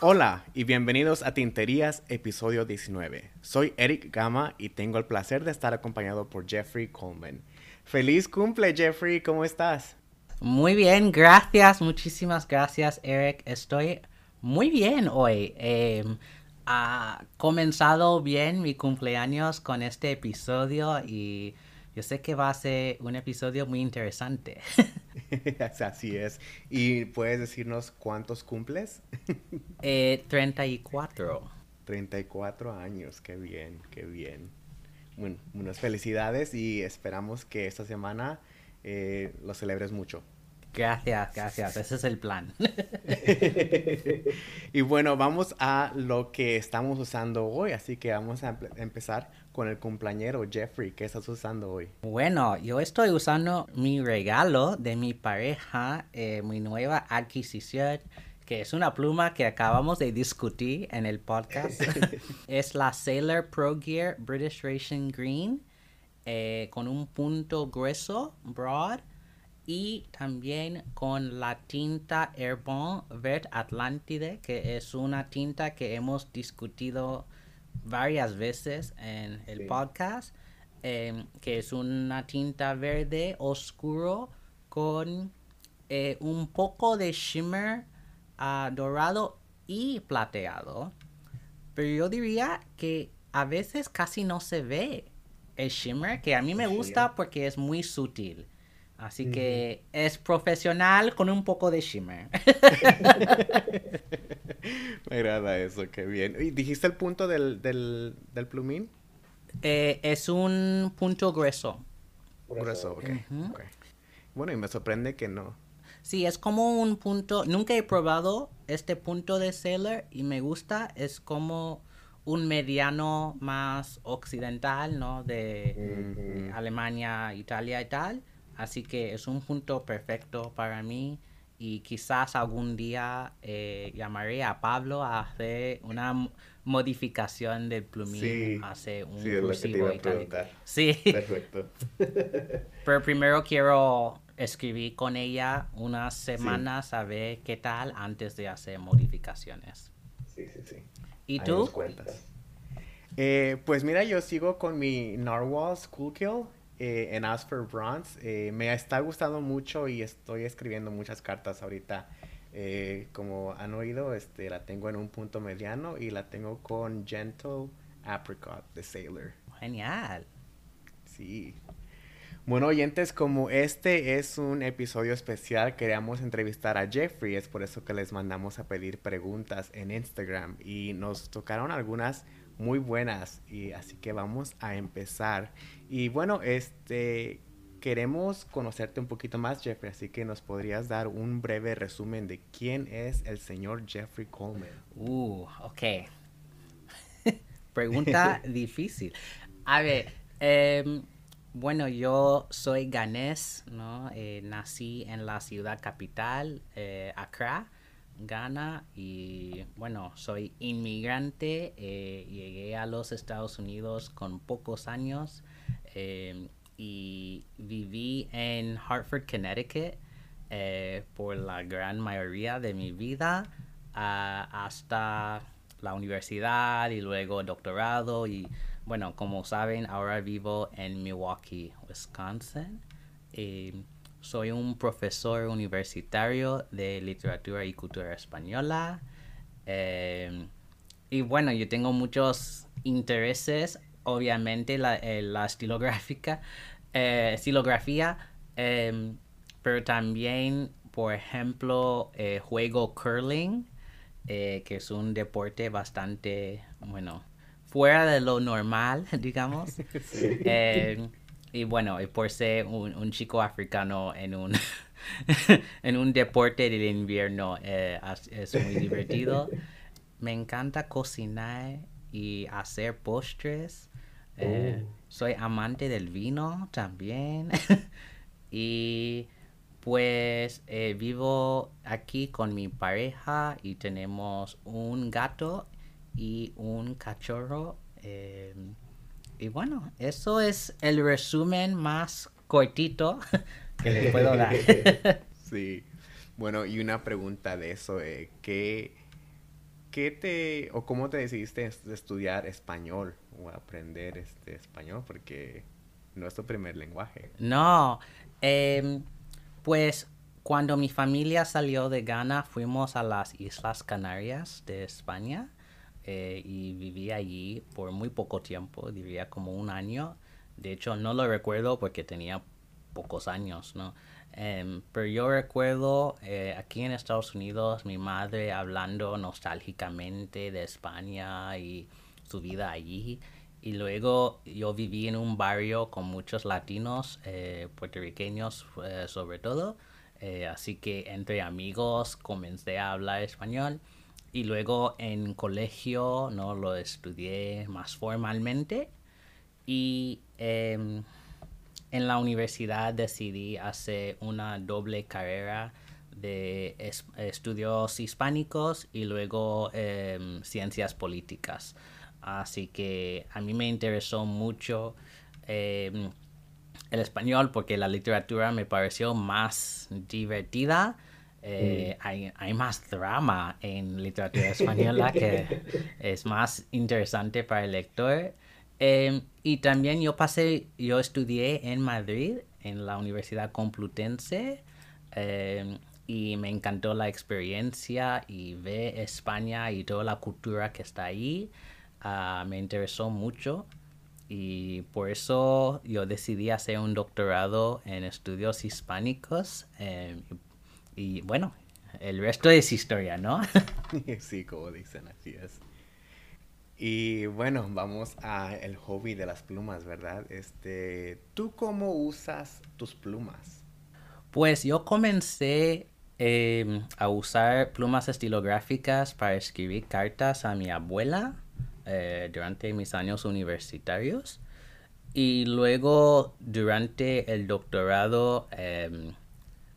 Hola y bienvenidos a Tinterías, episodio 19. Soy Eric Gama y tengo el placer de estar acompañado por Jeffrey Coleman. ¡Feliz cumple, Jeffrey! ¿Cómo estás? Muy bien, gracias, muchísimas gracias, Eric. Estoy muy bien hoy. Eh, ha comenzado bien mi cumpleaños con este episodio y yo sé que va a ser un episodio muy interesante. Así es. ¿Y puedes decirnos cuántos cumples? eh, 34. 34 años, qué bien, qué bien. Bueno, unas felicidades y esperamos que esta semana eh, lo celebres mucho. Gracias, gracias. Ese es el plan. y bueno, vamos a lo que estamos usando hoy. Así que vamos a empezar con el cumpleañero Jeffrey. ¿Qué estás usando hoy? Bueno, yo estoy usando mi regalo de mi pareja, eh, mi nueva adquisición que es una pluma que acabamos de discutir en el podcast. es la Sailor Pro Gear British Racing Green eh, con un punto grueso, broad, y también con la tinta Airborne Vert Atlantide, que es una tinta que hemos discutido varias veces en el podcast, em, que es una tinta verde oscuro con eh, un poco de shimmer uh, dorado y plateado. Pero yo diría que a veces casi no se ve el shimmer, que a mí me gusta porque es muy sutil. Así que es profesional con un poco de shimmer. Me agrada eso, qué bien. ¿Y dijiste el punto del, del, plumín? Eh, es un punto grueso. Grueso, ok. Bueno, y me sorprende que no. Sí, es como un punto. Nunca he probado este punto de Sailor y me gusta. Es como un mediano más occidental, ¿no? De Alemania, Italia y tal Así que es un punto perfecto para mí y quizás algún día eh, llamaré a Pablo a hacer una modificación del plumín, sí, hacer un sí, cursivo y tal. Sí. Perfecto. Pero primero quiero escribir con ella unas semanas a ver qué tal antes de hacer modificaciones. Sí, sí, sí. ¿Y tú? Eh, pues mira, yo sigo con mi Narwhal School Kill eh, en As for Bronze. Eh, me está gustando mucho y estoy escribiendo muchas cartas ahorita. Eh, como han oído, este, la tengo en un punto mediano y la tengo con Gentle Apricot de Sailor. Genial. Sí. Bueno, oyentes, como este es un episodio especial, queríamos entrevistar a Jeffrey, es por eso que les mandamos a pedir preguntas en Instagram y nos tocaron algunas muy buenas y así que vamos a empezar. Y bueno, este queremos conocerte un poquito más, Jeffrey, así que nos podrías dar un breve resumen de quién es el señor Jeffrey Coleman. Uh, ok. Pregunta difícil. A ver, em, bueno, yo soy ganés, ¿no? Eh, nací en la ciudad capital, eh, Accra. Ghana y bueno, soy inmigrante, eh, llegué a los Estados Unidos con pocos años eh, y viví en Hartford, Connecticut eh, por la gran mayoría de mi vida hasta la universidad y luego doctorado y bueno, como saben, ahora vivo en Milwaukee, Wisconsin. Soy un profesor universitario de literatura y cultura española. Em, y bueno, yo tengo muchos intereses, obviamente la, eh, la estilográfica, eh, estilografía, pero también, por ejemplo, eh, juego curling, que es un deporte bastante, bueno, fuera de lo normal, digamos. Em, y bueno, por ser un, chico africano en un, en un deporte del invierno eh, es muy divertido. Me encanta cocinar y hacer postres. Eh, oh. Soy amante del vino también. y pues eh, vivo aquí con mi pareja y tenemos un gato y un cachorro y bueno, eso es el resumen más cortito que les puedo dar. sí. Bueno, y una pregunta de eso, eh, ¿qué, ¿qué te, o cómo te decidiste estudiar español o aprender este español? Porque no es tu primer lenguaje. No, em, pues cuando mi familia salió de Ghana fuimos a las Islas Canarias de España eh, y viví allí por muy poco tiempo, diría como un año. De hecho, no lo recuerdo porque tenía pocos años, ¿no? Em, pero yo recuerdo eh, aquí en Estados Unidos mi madre hablando nostálgicamente de España y su vida allí. Y luego yo viví en un barrio con muchos latinos, eh, puertorriqueños sobre todo. así que entre amigos comencé a hablar español y luego en colegio no lo estudié más formalmente y em, en la universidad decidí hacer una doble carrera de estudios hispánicos y luego em, ciencias políticas. Así que a mí me interesó mucho em, el español porque la literatura me pareció más divertida eh, hay, hay, más drama en literatura española que es más interesante para el lector. Em, y también yo pasé, yo estudié en Madrid, en la Universidad Complutense, em, y me encantó la experiencia y ver España y toda la cultura que está ahí. Ah, me interesó mucho y por eso yo decidí hacer un doctorado en estudios hispánicos. Eh, y bueno, el resto es historia, ¿no? sí, como dicen, así es. Y bueno, vamos a el hobby de las plumas, ¿verdad? Este, ¿tú cómo usas tus plumas? Pues yo comencé em, a usar plumas estilográficas para escribir cartas a mi abuela eh, durante mis años universitarios. Y luego, durante el doctorado, em,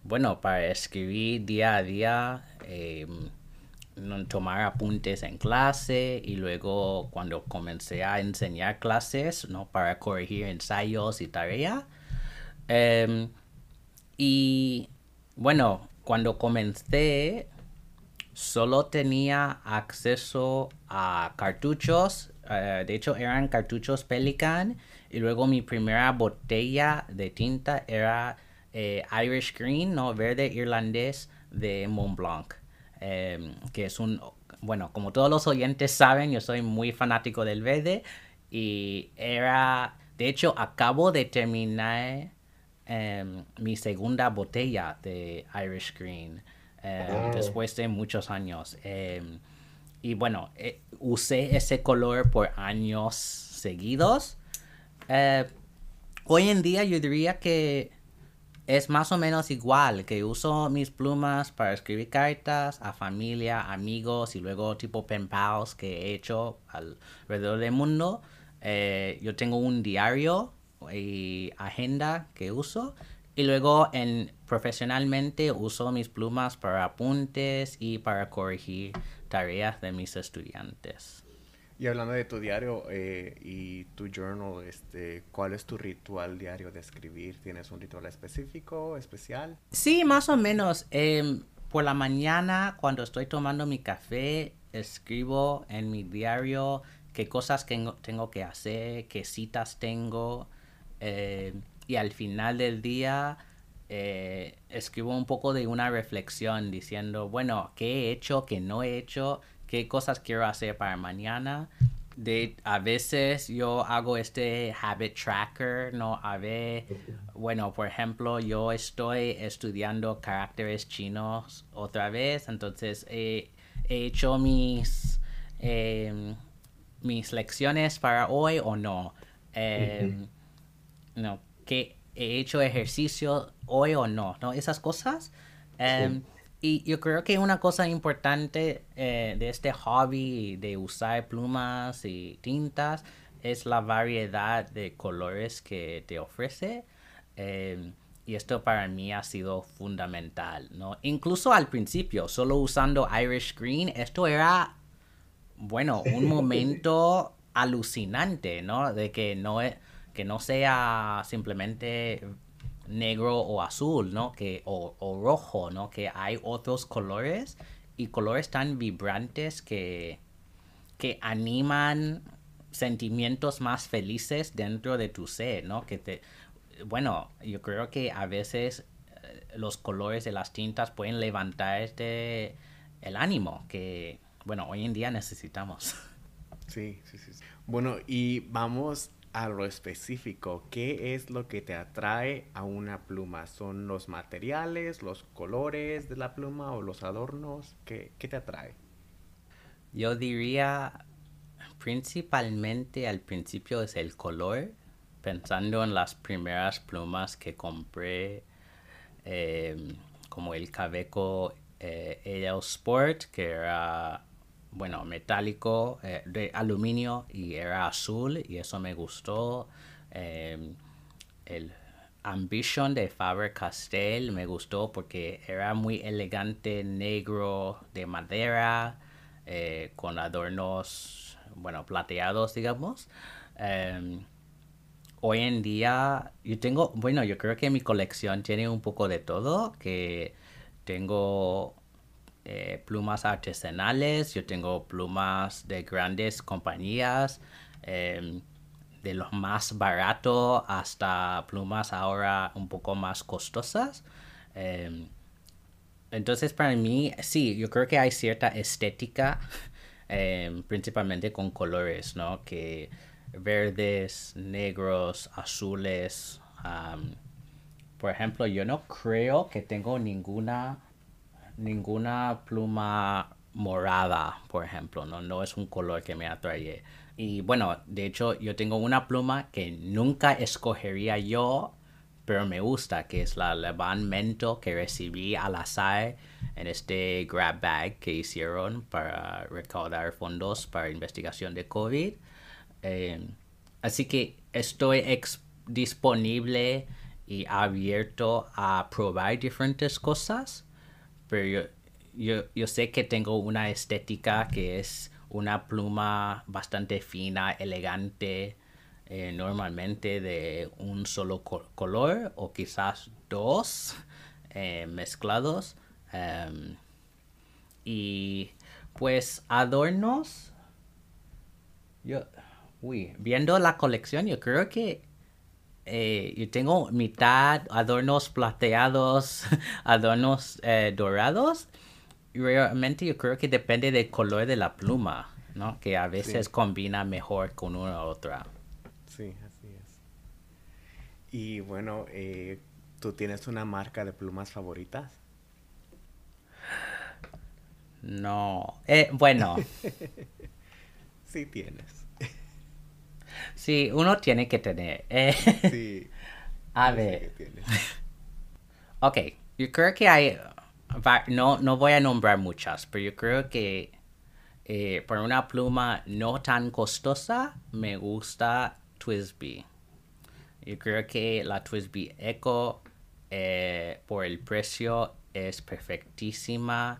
bueno, para escribir día a día, em, tomar apuntes en clase y luego cuando comencé a enseñar clases, ¿no? Para corregir ensayos y tareas. Em, y bueno, cuando comencé, solo tenía acceso a cartuchos. Eh, de hecho, eran cartuchos Pelican. Y luego mi primera botella de tinta era eh, Irish Green, ¿no? Verde irlandés de Mont Blanc. Em, que es un, bueno, como todos los oyentes saben, yo soy muy fanático del verde y era, de hecho, acabo de terminar em, mi segunda botella de Irish Green em, oh. después de muchos años. y bueno, eh, usé ese color por años seguidos. Eh, hoy en día yo diría que es más o menos igual, que uso mis plumas para escribir cartas a familia, amigos y luego tipo pen pals que he hecho alrededor del mundo. Eh, yo tengo un diario y agenda que uso y luego en profesionalmente uso mis plumas para apuntes y para corregir tareas de mis estudiantes. Y hablando de tu diario eh, y tu journal, este, ¿cuál es tu ritual diario de escribir? ¿Tienes un ritual específico, especial? Sí, más o menos. Em, por la mañana, cuando estoy tomando mi café, escribo en mi diario qué cosas tengo, que hacer, qué citas tengo. Em, y al final del día, eh, escribo un poco de una reflexión diciendo, bueno, ¿qué he hecho, qué no he hecho? Qué cosas quiero hacer para mañana. De, a veces yo hago este habit tracker, ¿no? A ver, bueno, por ejemplo, yo estoy estudiando caracteres chinos otra vez, entonces he, hecho mis, em, mis lecciones para hoy o no. Em, no, que he hecho ejercicio hoy o no, ¿no? Esas cosas. Em, y yo creo que una cosa importante eh, de este hobby de usar plumas y tintas es la variedad de colores que te ofrece. Em, y esto para mí ha sido fundamental, ¿no? Incluso al principio, solo usando Irish Green, esto era, bueno, un momento alucinante, ¿no? De que no, es, que no sea simplemente negro o azul, ¿no? Que, o, o rojo, ¿no? Que hay otros colores y colores tan vibrantes que, que animan sentimientos más felices dentro de tu ser, ¿no? Que te, bueno, yo creo que a veces eh, los colores de las tintas pueden levantarte el ánimo que, bueno, hoy en día necesitamos. Sí, sí, sí. Bueno, y vamos a lo específico. ¿Qué es lo que te atrae a una pluma? ¿Son los materiales, los colores de la pluma o los adornos? ¿Qué, qué te atrae? Yo diría principalmente al principio es el color, pensando en las primeras plumas que compré, eh, como el Caveco eh, Sport, que era, bueno, metálico, eh, de aluminio y era azul, y eso me gustó. Eh, el Ambition de Faber-Castell me gustó porque era muy elegante, negro, de madera, con adornos, bueno, plateados, digamos. Em, hoy en día yo tengo, bueno, yo creo que mi colección tiene un poco de todo, que tengo eh, plumas artesanales, yo tengo plumas de grandes compañías, em, de los más baratos hasta plumas ahora un poco más costosas. Em, entonces para mí, sí, yo creo que hay cierta estética, em, principalmente con colores, ¿no? Que verdes, negros, azules. por ejemplo, yo no creo que tengo ninguna ninguna pluma morada, por ejemplo, no, es un color que me atrae. Y bueno, de hecho, yo tengo una pluma que nunca escogería yo, pero me gusta, que es la Levan Mento que recibí al azar en este grab bag que hicieron para recaudar fondos para investigación de COVID. Eh, así que estoy disponible y abierto a probar diferentes cosas, pero yo, yo, sé que tengo una estética que es una pluma bastante fina, elegante, eh, normalmente de un solo color o quizás dos eh, mezclados. Em, y pues adornos. Yo, Uy, viendo la colección, yo creo que eh, yo tengo mitad adornos plateados, adornos eh, dorados. Y realmente yo creo que depende del color de la pluma, ¿no? Que a veces combina mejor con una u otra. Sí, así es. Y bueno, eh, ¿tú tienes una marca de plumas favoritas? No. bueno. sí tienes. Sí, uno tiene que tener. Eh. Sí. A ver. Ok, yo creo que hay. No, no voy a nombrar muchas, pero yo creo que eh, por una pluma no tan costosa me gusta Twisby. Yo creo que la Twisby Echo eh, por el precio es perfectísima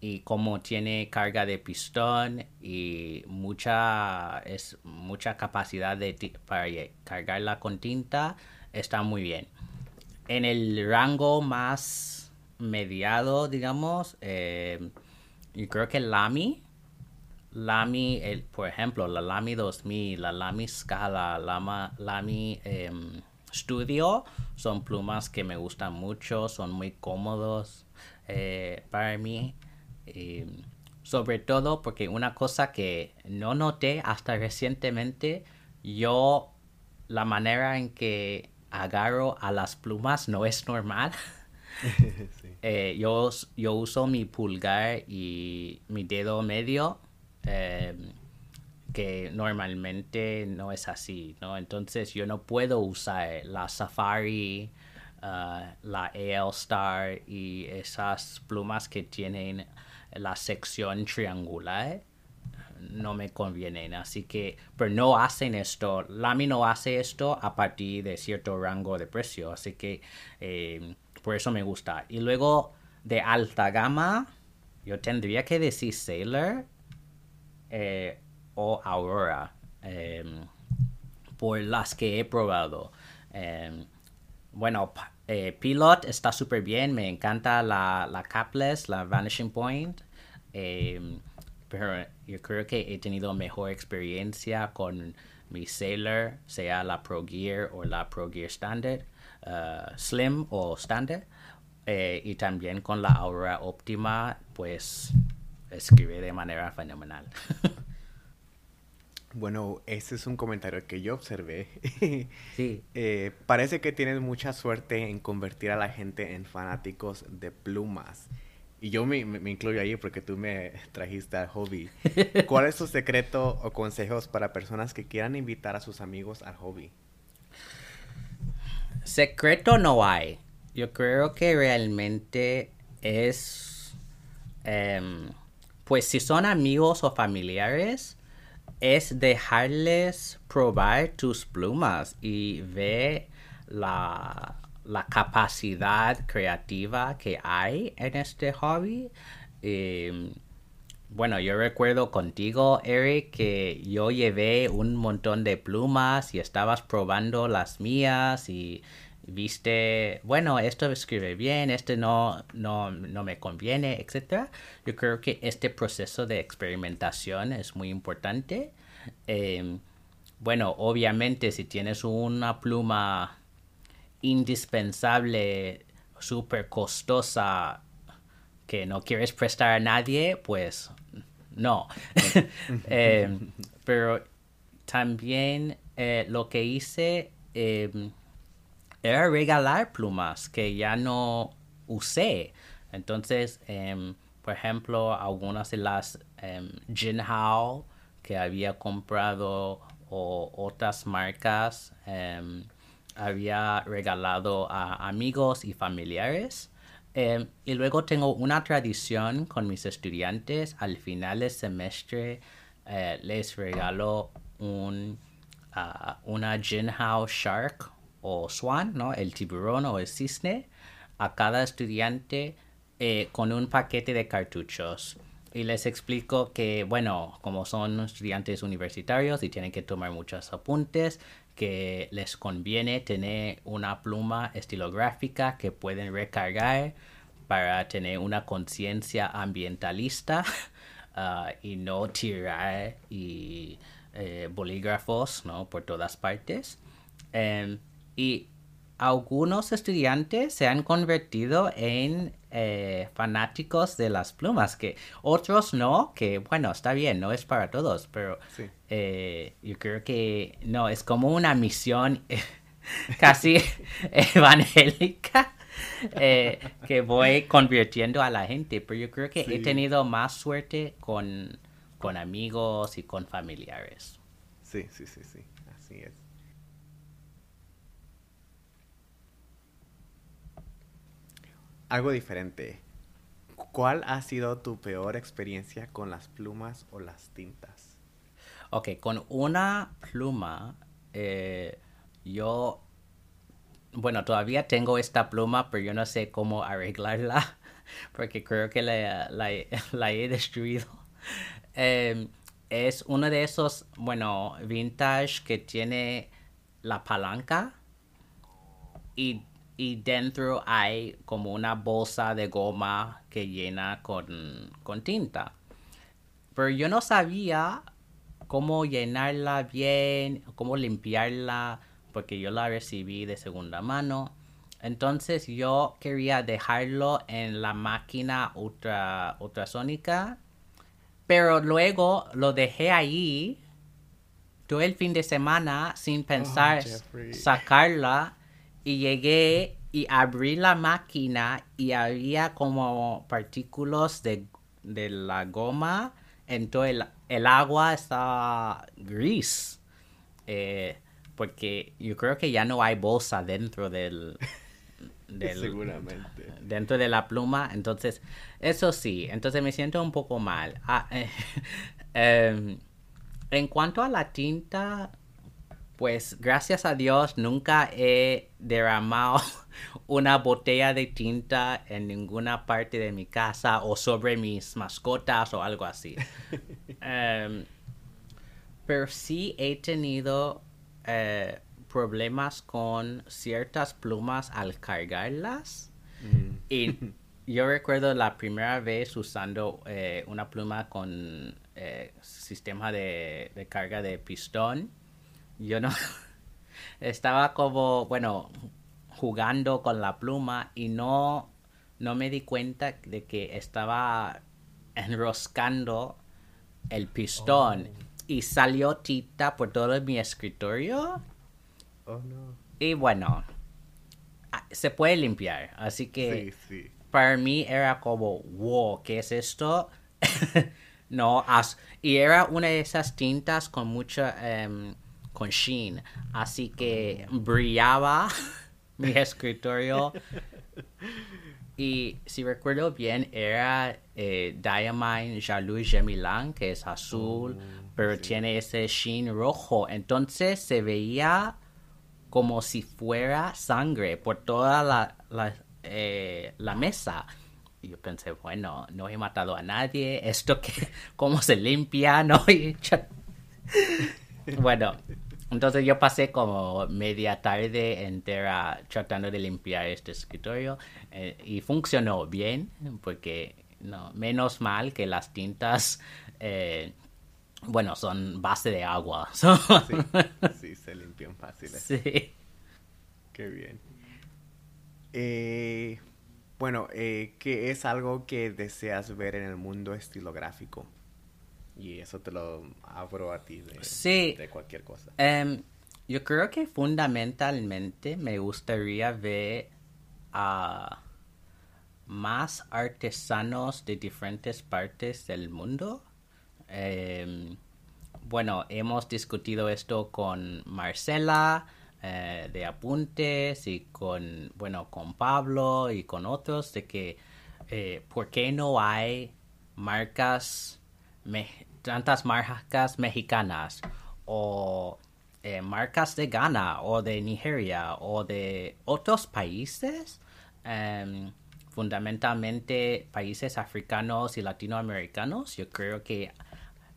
y como tiene carga de pistón y mucha es mucha capacidad de para cargarla con tinta está muy bien. En el rango más mediado digamos eh, yo creo que Lamy Lamy el, por ejemplo la Lamy 2000 la Lamy Scala la Lamy em, Studio son plumas que me gustan mucho son muy cómodos eh, para mí eh, sobre todo porque una cosa que no noté hasta recientemente, yo la manera en que agarro a las plumas no es normal. Eh, yo, yo uso mi pulgar y mi dedo medio, em, que normalmente no es así, ¿no? Entonces yo no puedo usar la Safari, uh, la AL Star y esas plumas que tienen la sección triangular no me convienen. Así que, pero no hacen esto. Lamy no hace esto a partir de cierto rango de precio. Así que eh, por eso me gusta. Y luego de alta gama, yo tendría que decir Sailor. Eh, o Aurora, em, por las que he probado. Bueno, eh, Pilot está súper bien, me encanta la, la Capless, la Vanishing Point, em, pero yo creo que he tenido mejor experiencia con mi Sailor, sea la Pro Gear o la Pro Gear Standard, uh, Slim o Standard, eh, y también con la Aurora Optima, pues escribe de manera fenomenal. Bueno, ese es un comentario que yo observé. Sí. Eh, parece que tienes mucha suerte en convertir a la gente en fanáticos de plumas. Y yo me, incluyo ahí porque tú me trajiste al hobby. ¿Cuál es tu secreto o consejos para personas que quieran invitar a sus amigos al hobby? Secreto no hay. Yo creo que realmente es, em, pues si son amigos o familiares, es dejarles probar tus plumas y ver la, la capacidad creativa que hay en este hobby. Em, bueno, yo recuerdo contigo, Eric, que yo llevé un montón de plumas y estabas probando las mías y viste, bueno, esto escribe bien, este no, no, no me conviene, etc. Yo creo que este proceso de experimentación es muy importante. Eh, bueno, obviamente si tienes una pluma indispensable, súper costosa, que no quieres prestar a nadie, pues no. Eh, pero también eh, lo que hice eh, era regalar plumas que ya no usé. Entonces, em, por ejemplo, algunas de las em, Jinhao que había comprado o otras marcas em, había regalado a amigos y familiares. Y luego tengo una tradición con mis estudiantes. Al final del semestre eh, les regalo un, ah, una Jinhao Shark o Swan, ¿no? El tiburón o el cisne a cada estudiante eh, con un paquete de cartuchos. Y les explico que, bueno, como son estudiantes universitarios y tienen que tomar muchos apuntes, que les conviene tener una pluma estilográfica que pueden recargar para tener una conciencia ambientalista ah, y no tirar y, eh, bolígrafos ¿no? por todas partes. Em, y algunos estudiantes se han convertido en eh, fanáticos de las plumas, que otros no, que bueno, está bien, no es para todos, pero Sí. eh, yo creo que no, es como una misión casi evangélica eh, que voy convirtiendo a la gente, pero yo creo que he tenido más suerte con, con amigos y con familiares. Sí, sí, sí, sí, así es. Algo diferente. ¿Cuál ha sido tu peor experiencia con las plumas o las tintas? Ok, con una pluma, eh, yo, bueno, todavía tengo esta pluma, pero yo no sé cómo arreglarla, porque creo que la, la- he destruido. Eh, es uno de esos, bueno, vintage que tiene la palanca y, y dentro hay como una bolsa de goma que llena con, con tinta. Pero yo no sabía cómo llenarla bien, cómo limpiarla, porque yo la recibí de segunda mano. Entonces yo quería dejarlo en la máquina ultra, ultrasónica, pero luego lo dejé ahí todo el fin de semana sin pensar Jeffrey. sacarla y llegué y abrí la máquina y había como partículas de, de la goma en todo el, el agua estaba gris Eh, porque yo creo que ya no hay bolsa dentro del, del Seguramente. dentro de la pluma. Entonces, eso sí, entonces me siento un poco mal. Ah, eh, em, en cuanto a la tinta, pues gracias a Dios nunca he derramado una botella de tinta en ninguna parte de mi casa o sobre mis mascotas o algo así. Em, pero sí he tenido eh, problemas con ciertas plumas al cargarlas. Mm. Y yo recuerdo la primera vez usando eh, una pluma con eh, sistema de, de carga de pistón. Yo no estaba como, bueno, jugando con la pluma y no, no me di cuenta de que estaba enroscando el pistón y salió tinta por todo mi escritorio. Oh, no. Y bueno, ah, se puede limpiar. Así que Sí, sí. para mí era como, wow, ¿qué es esto? no, as- y era una de esas tintas con mucha, em, con sheen. Así que brillaba mi escritorio. Y si recuerdo bien, era eh, Diamine Jalou Gemilang, que es azul, pero tiene ese sheen rojo. Entonces se veía como si fuera sangre por toda la, la, eh, la mesa. Y yo pensé, bueno, no he matado a nadie, esto que, cómo se limpia, no Y ya- Bueno, entonces yo pasé como media tarde entera tratando de limpiar este escritorio eh, y funcionó bien, porque no, menos mal que las tintas, eh, bueno, son base de agua. so- Sí, sí, se limpian fáciles. sí. Qué bien. Eh, bueno, eh, ¿qué es algo que deseas ver en el mundo estilográfico? Y eso te lo abro a ti de, Sí. de cualquier cosa. Em, yo creo que fundamentalmente me gustaría ver a más artesanos de diferentes partes del mundo. Em, bueno, hemos discutido esto con Marcela eh, de Apuntes y con, bueno, con Pablo y con otros de que eh, ¿por qué no hay marcas, me- tantas marcas mexicanas o eh, marcas de Ghana o de Nigeria o de otros países? Em, fundamentalmente países africanos y latinoamericanos. Yo creo que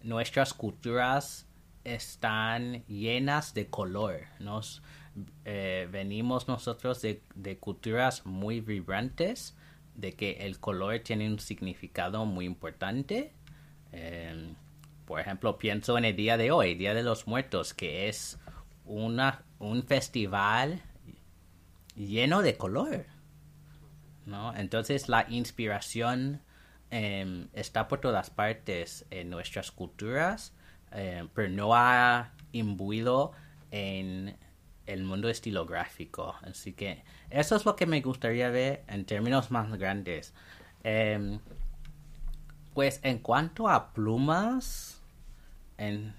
nuestras culturas están llenas de color. Nos, eh, venimos nosotros de, culturas muy vibrantes, de que el color tiene un significado muy importante. Eh, por ejemplo, pienso en el día de hoy, Día de los Muertos, que es una, un festival lleno de color. ¿no? Entonces la inspiración em, está por todas partes en nuestras culturas, em, pero no ha imbuido en el mundo estilográfico. Así que eso es lo que me gustaría ver en términos más grandes. Em, pues en cuanto a plumas en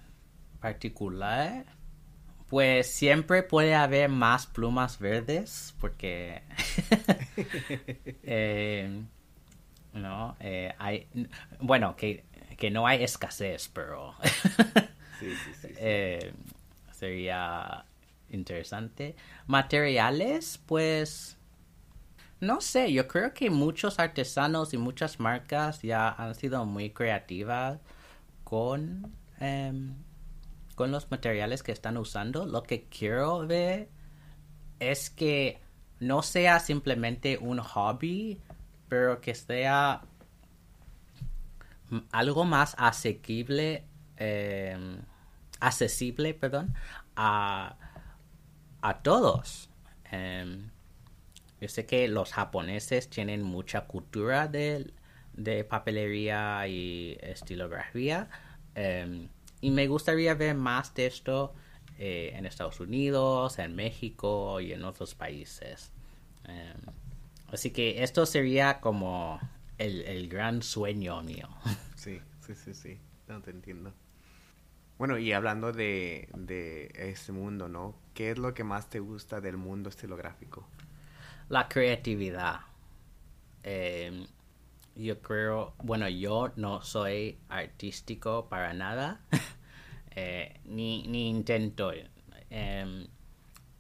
particular, pues siempre puede haber más plumas verdes porque eh, no eh, hay bueno que, que no hay escasez pero Sí, sí, sí. sí. eh, sería interesante materiales pues no sé yo creo que muchos artesanos y muchas marcas ya han sido muy creativas con em, con los materiales que están usando, lo que quiero ver es que no sea simplemente un hobby, pero que sea algo más asequible, eh, accesible, perdón, a, a todos. Em, yo sé que los japoneses tienen mucha cultura de, de papelería y estilografía. Em, y me gustaría ver más de esto eh, en Estados Unidos, en México y en otros países. Em, así que esto sería como el, el gran sueño mío. Sí, sí, sí, sí. No te entiendo. Bueno, y hablando de, de ese mundo, ¿no? ¿Qué es lo que más te gusta del mundo estilográfico? La creatividad. Em, yo creo, bueno, yo no soy artístico para nada, eh, ni, ni intento, em,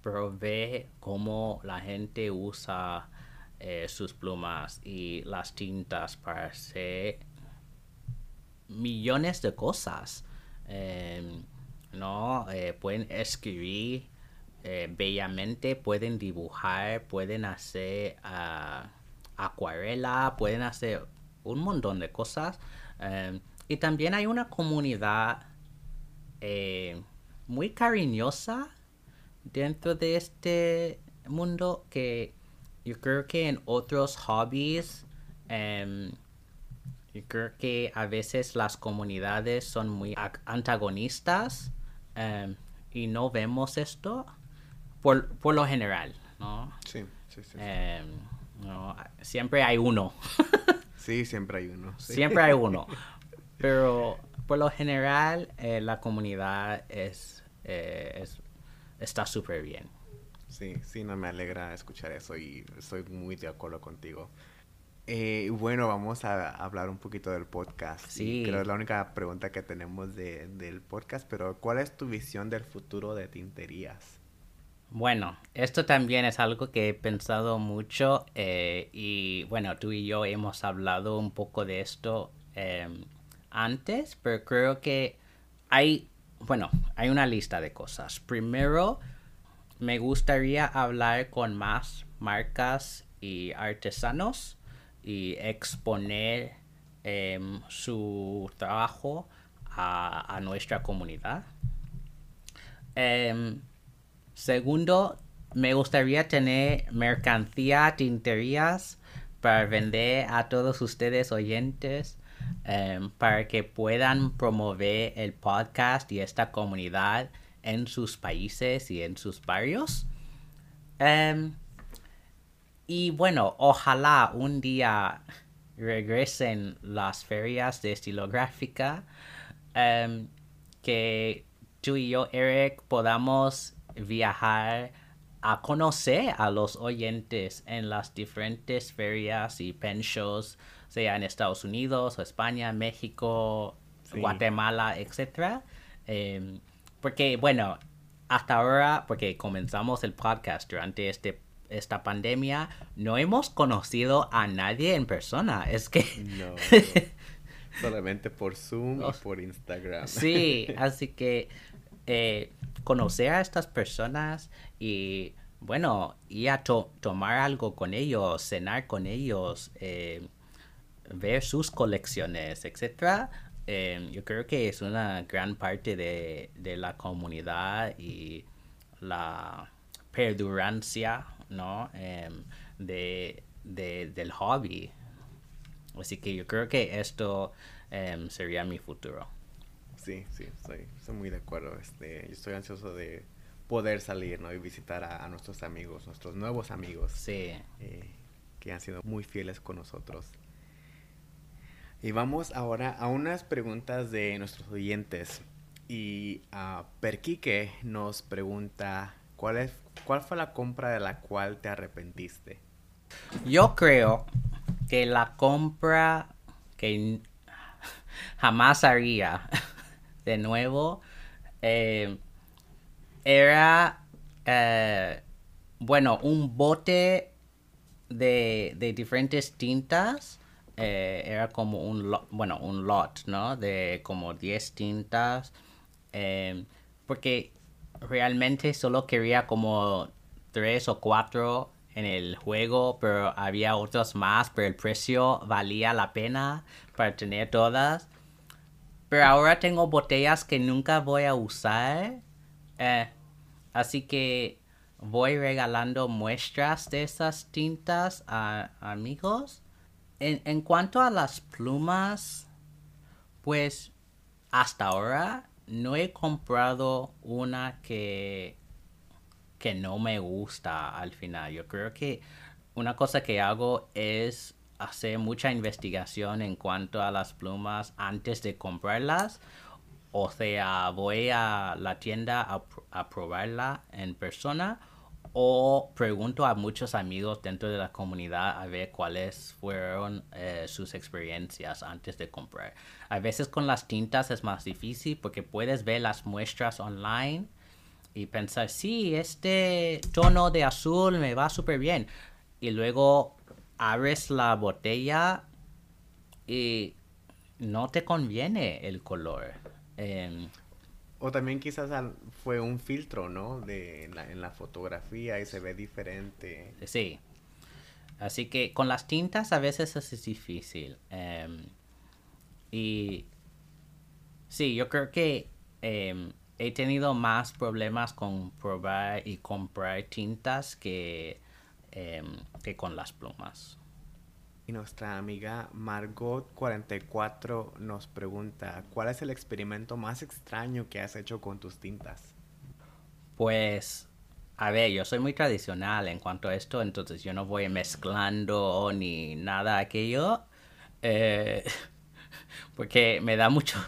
pero ve cómo la gente usa eh, sus plumas y las tintas para hacer millones de cosas. Em, ¿no? Eh, pueden escribir eh, bellamente, pueden dibujar, pueden hacer ah, acuarela, pueden hacer un montón de cosas. Em, y también hay una comunidad eh, muy cariñosa dentro de este mundo que yo creo que en otros hobbies em, yo creo que a veces las comunidades son muy antagonistas em, y no vemos esto por, lo general, ¿no? Sí, sí, sí. Em, siempre hay uno. sí, siempre hay uno. Siempre hay uno. Pero por lo general eh, la comunidad es, eh, es está súper bien. Sí, sí, no me alegra escuchar eso y estoy muy de acuerdo contigo. Eh, bueno, vamos a hablar un poquito del podcast. Sí. creo que es la única pregunta que tenemos de, del podcast, pero ¿cuál es tu visión del futuro de Tinterías? Bueno, esto también es algo que he pensado mucho eh, y bueno, tú y yo hemos hablado un poco de esto em, antes, pero creo que hay, bueno, hay una lista de cosas. Primero, me gustaría hablar con más marcas y artesanos y exponer em, su trabajo a, nuestra comunidad. Segundo, me gustaría tener mercancía, tinterías para vender a todos ustedes oyentes, em, para que puedan promover el podcast y esta comunidad en sus países y en sus barrios. Y bueno, ojalá un día regresen las ferias de estilográfica, em, que tú y yo, Eric, podamos viajar a conocer a los oyentes en las diferentes ferias y pen shows, sea en Estados Unidos o España, México, Guatemala, etc. Em, porque, bueno, hasta ahora, porque comenzamos el podcast durante este esta pandemia, no hemos conocido a nadie en persona. Es que... No. Solamente por Zoom y por Instagram. Sí, así que eh, conocer a estas personas y, bueno, ir a tomar algo con ellos, cenar con ellos, eh, ver sus colecciones, etcétera, eh, yo creo que es una gran parte de, de la comunidad y la perdurancia ¿no? Em, de, del hobby. Así que yo creo que esto em, sería mi futuro. Sí, sí, estoy, estoy, muy de acuerdo. Este, yo estoy ansioso de poder salir, ¿no? Y visitar a, nuestros amigos, nuestros nuevos amigos. Sí. Eh, que han sido muy fieles con nosotros. Y vamos ahora a unas preguntas de nuestros oyentes. Y a Perquique nos pregunta, ¿cuál es ¿Cuál fue la compra de la cual te arrepentiste? Yo creo que la compra que jamás haría de nuevo eh, era, eh, bueno, un bote de, diferentes tintas. Eh, era como un lot, bueno, un lot, ¿no? De como 10 tintas. porque realmente solo quería como tres o cuatro en el juego, pero había otros más, pero el precio valía la pena para tener todas. Pero ahora tengo botellas que nunca voy a usar. Eh, así que voy regalando muestras de esas tintas a amigos. En, en cuanto a las plumas, pues hasta ahora no he comprado una que, que no me gusta al final. Yo creo que una cosa que hago es hacer mucha investigación en cuanto a las plumas antes de comprarlas. O sea, voy a la tienda a, a probarla en persona o pregunto a muchos amigos dentro de la comunidad a ver cuáles fueron eh, sus experiencias antes de comprar. A veces con las tintas es más difícil porque puedes ver las muestras online y pensar, sí, este tono de azul me va súper bien. Y luego abres la botella y no te conviene el color. Em, O también quizás fue un filtro, ¿no? De en la, en la fotografía y se ve diferente. Sí. Así que con las tintas a veces es difícil. Em, y sí, yo creo que em, he tenido más problemas con probar y comprar tintas que, que con las plumas. Y nuestra amiga Margot44 nos pregunta, ¿cuál es el experimento más extraño que has hecho con tus tintas? Pues, a ver, yo soy muy tradicional en cuanto a esto, entonces yo no voy mezclando ni nada aquello, eh, porque me da mucho,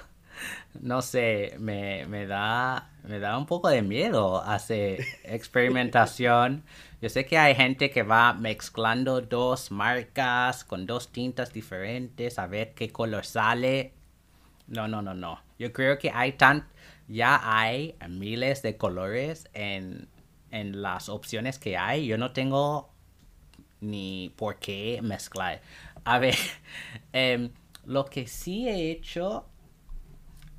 no sé, me, me, da, me da un poco de miedo hacer experimentación. Yo sé que hay gente que va mezclando dos marcas con dos tintas diferentes a ver qué color sale. No, no, no, no. Yo creo que hay tan, ya hay miles de colores en, en las opciones que hay. Yo no tengo ni por qué mezclar. A ver, em, lo que sí he hecho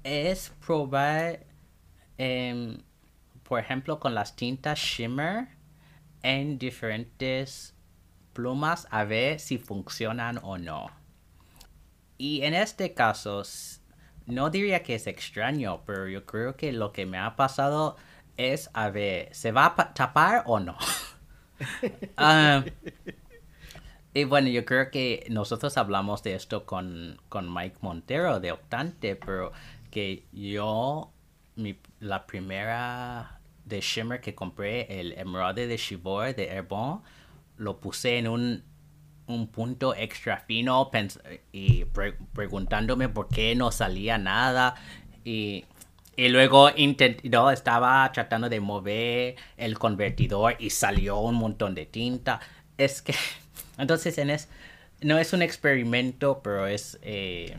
es probar, em, por ejemplo, con las tintas shimmer en diferentes plumas a ver si funcionan o no. Y en este caso, no diría que es extraño, pero yo creo que lo que me ha pasado es a ver, ¿se va a tapar o no? Ah, y bueno, yo creo que nosotros hablamos de esto con, con Mike Montero de Optante, pero que yo, la primera de shimmer que compré, el Emerald de Shibor de Airborne, lo puse en un, un punto extra fino y preguntándome por qué no salía nada. Y, y luego intentó, estaba tratando de mover el convertidor y salió un montón de tinta. Es que, entonces, en es, no es un experimento, pero es eh,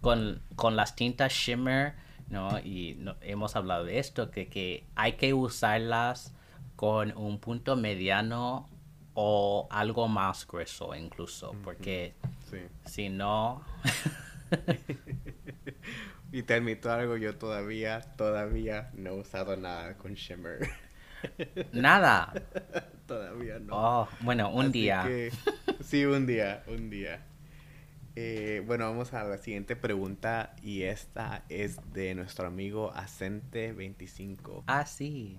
con, con las tintas shimmer ¿no? Y hemos hablado de esto, que, que hay que usarlas con un punto mediano o algo más grueso incluso, porque si no... y te admito algo, yo todavía, todavía no he usado nada con Shimmer. Nada. todavía no. Oh, bueno, un día. sí, un día, un día. Eh, bueno, vamos a la siguiente pregunta y esta es de nuestro amigo Acente25. Ah, sí.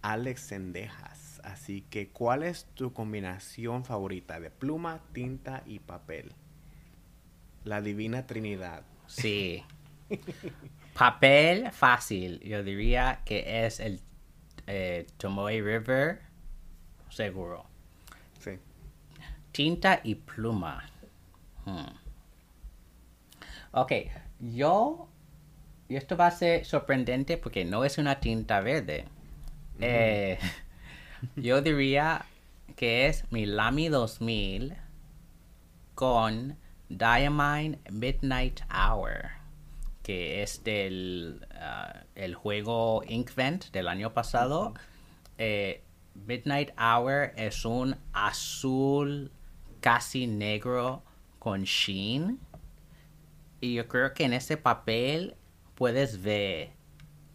Alex Sendejas. Así que, ¿cuál es tu combinación favorita de pluma, tinta y papel? La Divina Trinidad. Sí. papel fácil. Yo diría que es el eh, Tomoe River. Seguro. Sí. Tinta y pluma. Hmm. Ok, yo, y esto va a ser sorprendente porque no es una tinta verde. Eh, yo diría que es mi Lamy 2000 con Diamine Midnight Hour, que es del ah, el juego Inkvent del año pasado. Eh, Midnight Hour es un azul casi negro con sheen y yo creo que en ese papel puedes ver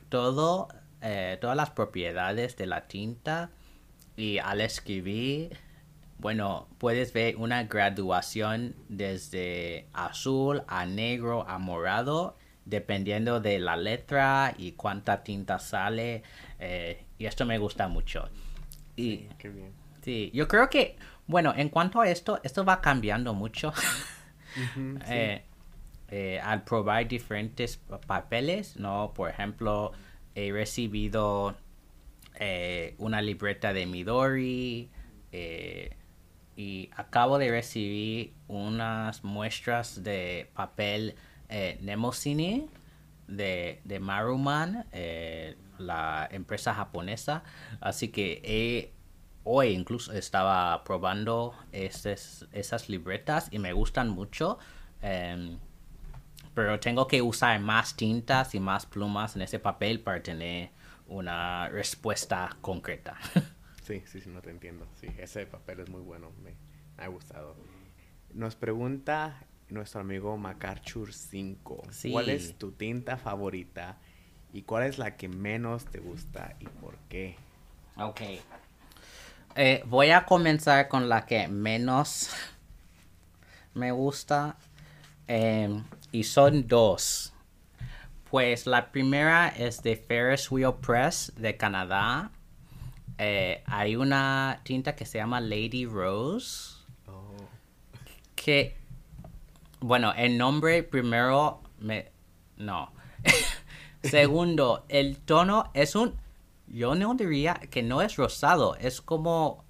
todo, eh, todas las propiedades de la tinta. Y al escribir, bueno, puedes ver una graduación desde azul a negro a morado, dependiendo de la letra y cuánta tinta sale. Eh, y esto me gusta mucho. Y, Qué bien. Sí, yo creo que, bueno, en cuanto a esto, esto va cambiando mucho. Eh, eh, al probar diferentes papeles, ¿no? Por ejemplo, he recibido eh, una libreta de Midori eh, y acabo de recibir unas muestras de papel Nemocine de, de Maruman, la empresa japonesa. Así que hoy incluso estaba probando esas libretas y me gustan mucho. Em, pero tengo que usar más tintas y más plumas en ese papel para tener una respuesta concreta. Sí, sí, sí, no te entiendo. Sí, ese papel es muy bueno, me, ha gustado. Nos pregunta nuestro amigo Macarchur 5, ¿cuál es tu tinta favorita ¿Y cuál es la que menos te gusta y por qué? Ok. Eh, voy a comenzar con la que menos me gusta. Em, y son dos. Pues la primera es de Ferris Wheel Press de Canadá. Eh, hay una tinta que se llama Lady Rose. Que, bueno, el nombre primero me... No. Segundo, el tono es un... Yo no diría que no es rosado, es como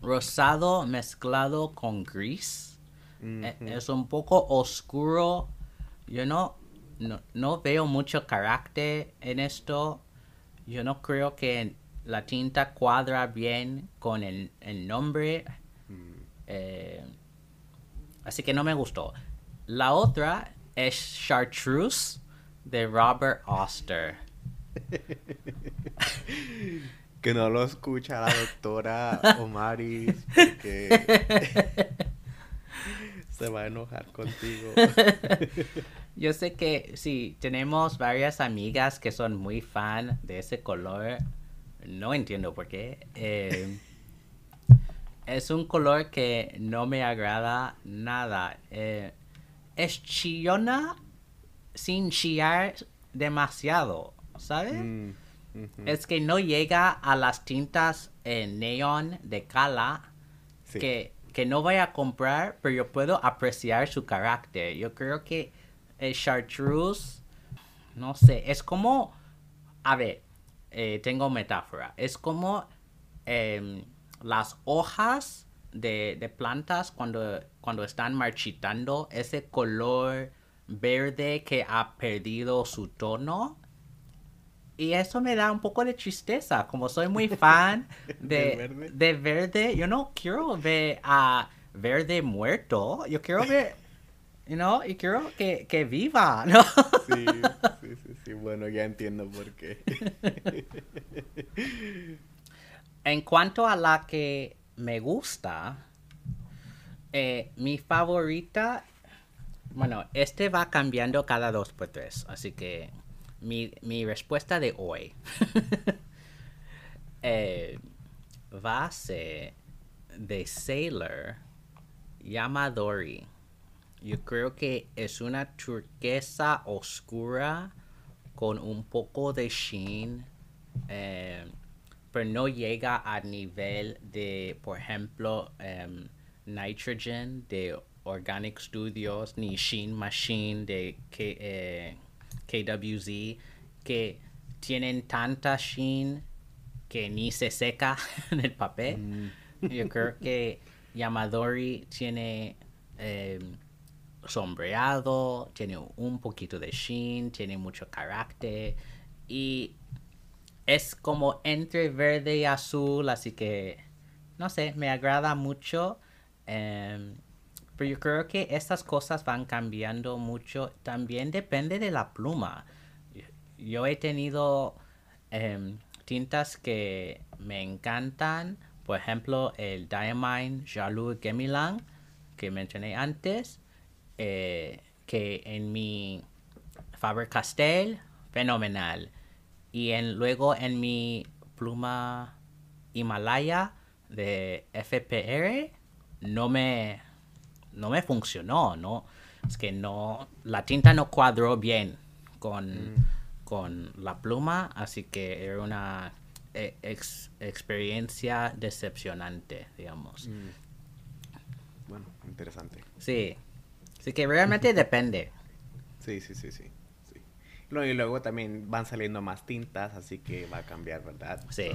rosado mezclado con gris. E- Es un poco oscuro. Yo no, no, no veo mucho carácter en esto. Yo no creo que la tinta cuadra bien con el, el nombre. Eh, así que no me gustó. La otra es Chartreuse de Robert Oster. Que no lo escucha la doctora Omaris porque se va a enojar contigo. Yo sé que sí, tenemos varias amigas que son muy fan de ese color. No entiendo por qué. Eh, es un color que no me agrada nada. Eh, es chillona sin chillar demasiado, ¿sabes? Mm. Es que no llega a las tintas en neón de Cala Sí. que, que no voy a comprar, pero yo puedo apreciar su carácter. Yo creo que el chartreuse, no sé, es como, a ver, eh, tengo metáfora, es como em, las hojas de, de plantas cuando, cuando están marchitando, ese color verde que ha perdido su tono. Y eso me da un poco de tristeza, como soy muy fan de, ¿Del verde? de verde, yo no quiero ver a verde muerto, yo quiero ver, you know, y quiero que, que viva, ¿no? Sí, sí, sí, sí. Bueno, ya entiendo por qué. En cuanto a la que me gusta, eh, mi favorita, bueno, este va cambiando cada dos por tres, así que mi, mi respuesta de hoy eh, a de Sailor Yamadori. Yo creo que es una turquesa oscura con un poco de sheen. eh, pero no llega al nivel de, por ejemplo, em, Nitrogen de Organic Studios, ni Sheen Machine de K- eh, KWZ, que tienen tanta Sheen que ni se seca en el papel. Yo creo que Yamadori tiene em, sombreado, tiene un poquito de sheen, tiene mucho carácter y es como entre verde y azul, así que no sé, me agrada mucho. em, pero yo creo que estas cosas van cambiando mucho. También depende de la pluma. Yo- he tenido em, tintas que me encantan. Por ejemplo, el Diamine Jaloux Gemilang que mencioné antes. eh, que en mi Faber-Castell, fenomenal. Y en, luego en mi pluma Himalaya de FPR no me no me funcionó, no es que no la tinta no cuadró bien con, con la pluma, así que era una eh, ex- experiencia decepcionante, digamos. Bueno, interesante. Sí. Así que realmente depende. Sí, sí, sí, sí. sí. No, y luego también van saliendo más tintas, así que va a cambiar, ¿verdad? Sí.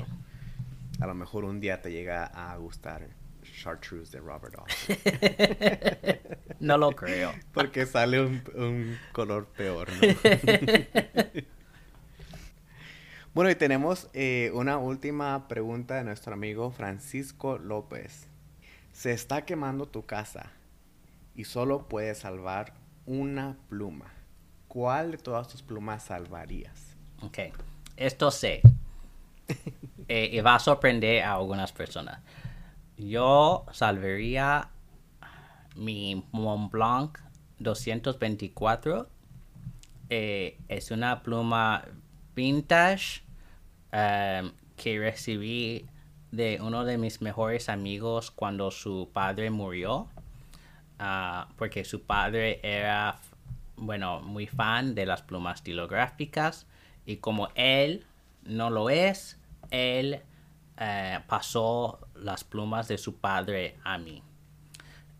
A lo mejor un día te llega a gustar Chartreuse de Robert Austin. No lo creo. Porque sale un, un color peor, ¿no? bueno, y tenemos eh, una última pregunta de nuestro amigo Francisco López. Se está quemando tu casa y solo puedes salvar una pluma. ¿Cuál de todas tus plumas salvarías? Ok. Esto sé. Eh, y va a sorprender a algunas personas. Yo salvaría mi Mont Blanc 224 eh, es una pluma vintage em, que recibí de uno de mis mejores amigos cuando su padre murió. Ah, porque su padre era, bueno, muy fan de las plumas estilográficas y como él no lo es, él eh, pasó las plumas de su padre a mí.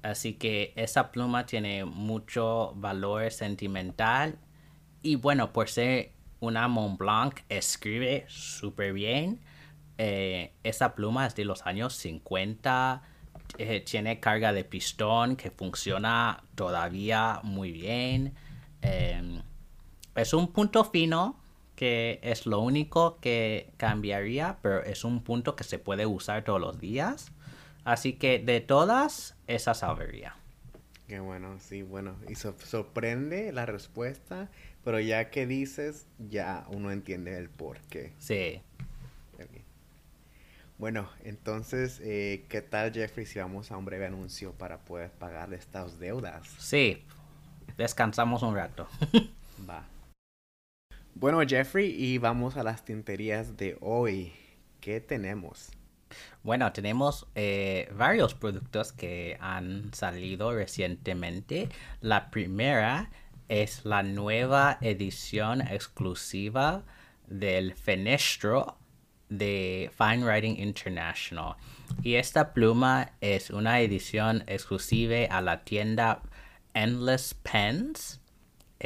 Así que esa pluma tiene mucho valor sentimental y bueno, por ser una Mont Blanc, escribe súper bien. Eh, esa pluma es de los años 50 eh, tiene carga de pistón que funciona todavía muy bien. Em, es un punto fino que es lo único que cambiaría, pero es un punto que se puede usar todos los días. Así que de todas, esa salvería. Qué bueno, sí, bueno. Y sorprende la respuesta, pero ya que dices, ya uno entiende el por qué. Sí. Bueno, entonces, eh, ¿qué tal Jeffrey si vamos a un breve anuncio para poder pagar estas deudas? Sí, descansamos un rato. Va. Bueno, Jeffrey, y vamos a las tinterías de hoy. ¿Qué tenemos? Bueno, tenemos eh, varios productos que han salido recientemente. La primera es la nueva edición exclusiva del Fenestro de Fine Writing International. Y esta pluma es una edición exclusiva a la tienda Endless Pens,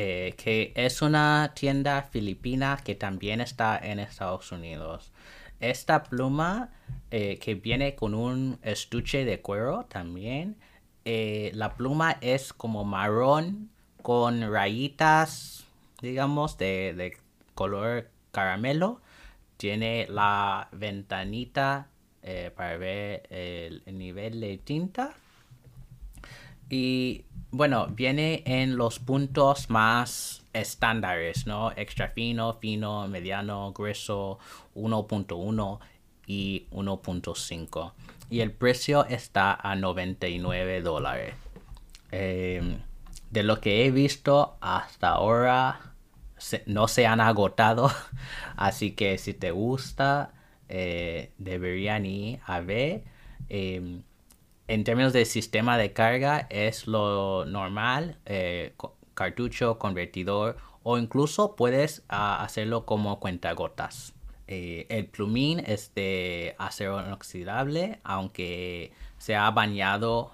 eh, que es una tienda filipina que también está en Estados Unidos. Esta pluma eh, que viene con un estuche de cuero también. Eh, la pluma es como marrón con rayitas, digamos, de, de color caramelo tiene la ventanita para ver el, nivel de tinta. Y bueno, viene en los puntos más estándares, ¿no? Extra fino, fino, mediano, grueso, 1.1 y 1.5. Y el precio está a 99 dólares. Em, de lo que he visto hasta ahora, no se han agotado. Así que si te gusta, eh, deberían ir a ver. Em, en términos de sistema de carga, es lo normal, eh, cartucho, convertidor, o incluso puedes ah, hacerlo como cuentagotas. Eh, el plumín es de acero inoxidable, aunque se ha bañado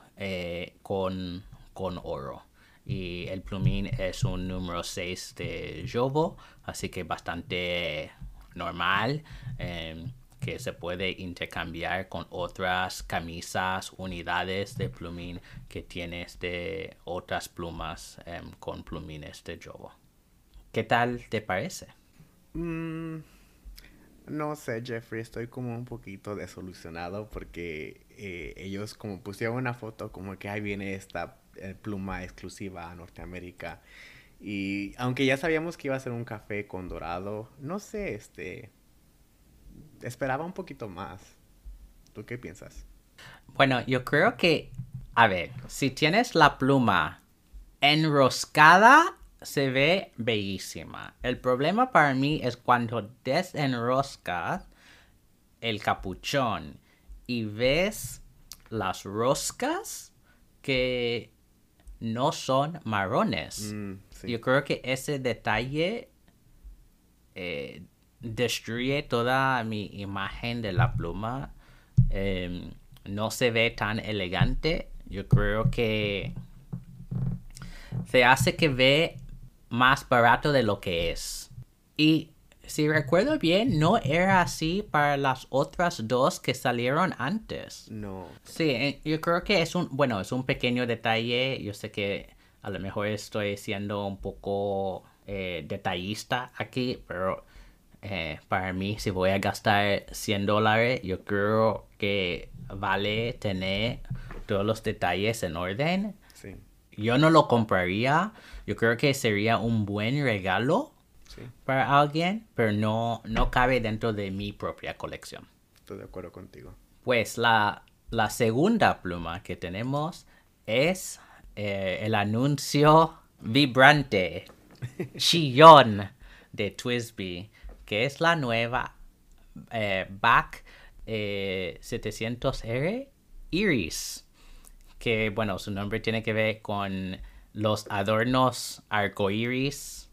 con, con oro y el plumín es un número 6 de Jovo, así que bastante normal. Em, que se puede intercambiar con otras camisas, unidades de plumín que tienes de otras plumas em, con plumines de Jovo. ¿Qué tal te parece? Mm, no sé, Jeffrey, estoy como un poquito desolucionado porque eh, ellos como pusieron una foto como que ahí viene esta eh, pluma exclusiva a Norteamérica. Y aunque ya sabíamos que iba a ser un café con dorado, no sé, este... Esperaba un poquito más. ¿Tú qué piensas? Bueno, yo creo que... A ver, si tienes la pluma enroscada, se ve bellísima. El problema para mí es cuando desenroscas el capuchón y ves las roscas que no son marrones. Mm, Yo creo que ese detalle eh, destruye toda mi imagen de la pluma. Em, no se ve tan elegante. Yo creo que se hace que ve más barato de lo que es. Y si recuerdo bien, no era así para las otras dos que salieron antes. No. Sí, eh, yo creo que es un, bueno, es un pequeño detalle. Yo sé que a lo mejor estoy siendo un poco eh, detallista aquí, pero eh, para mí, si voy a gastar 100 dólares, yo creo que vale tener todos los detalles en orden. Sí. Yo no lo compraría. Yo creo que sería un buen regalo para alguien, pero no, no cabe dentro de mi propia colección. Estoy de acuerdo contigo. Pues la, la segunda pluma que tenemos es eh, el anuncio vibrante chillón de Twisby, que es la nueva eh, Back 700R eh, Iris, que bueno, su nombre tiene que ver con los adornos arcoiris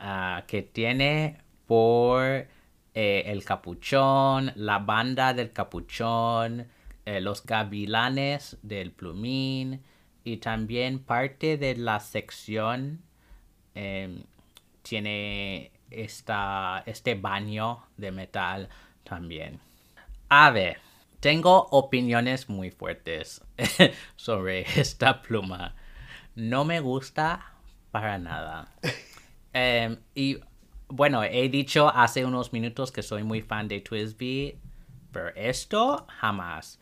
uh, que tiene por eh, el capuchón, la banda del capuchón, los gavilanes del plumín y también parte de la sección em, tiene esta, este baño de metal también. A ver, tengo opiniones muy fuertes sobre esta pluma. No me gusta para nada. Em, y bueno, he dicho hace unos minutos que soy muy fan de Twisby, pero esto jamás.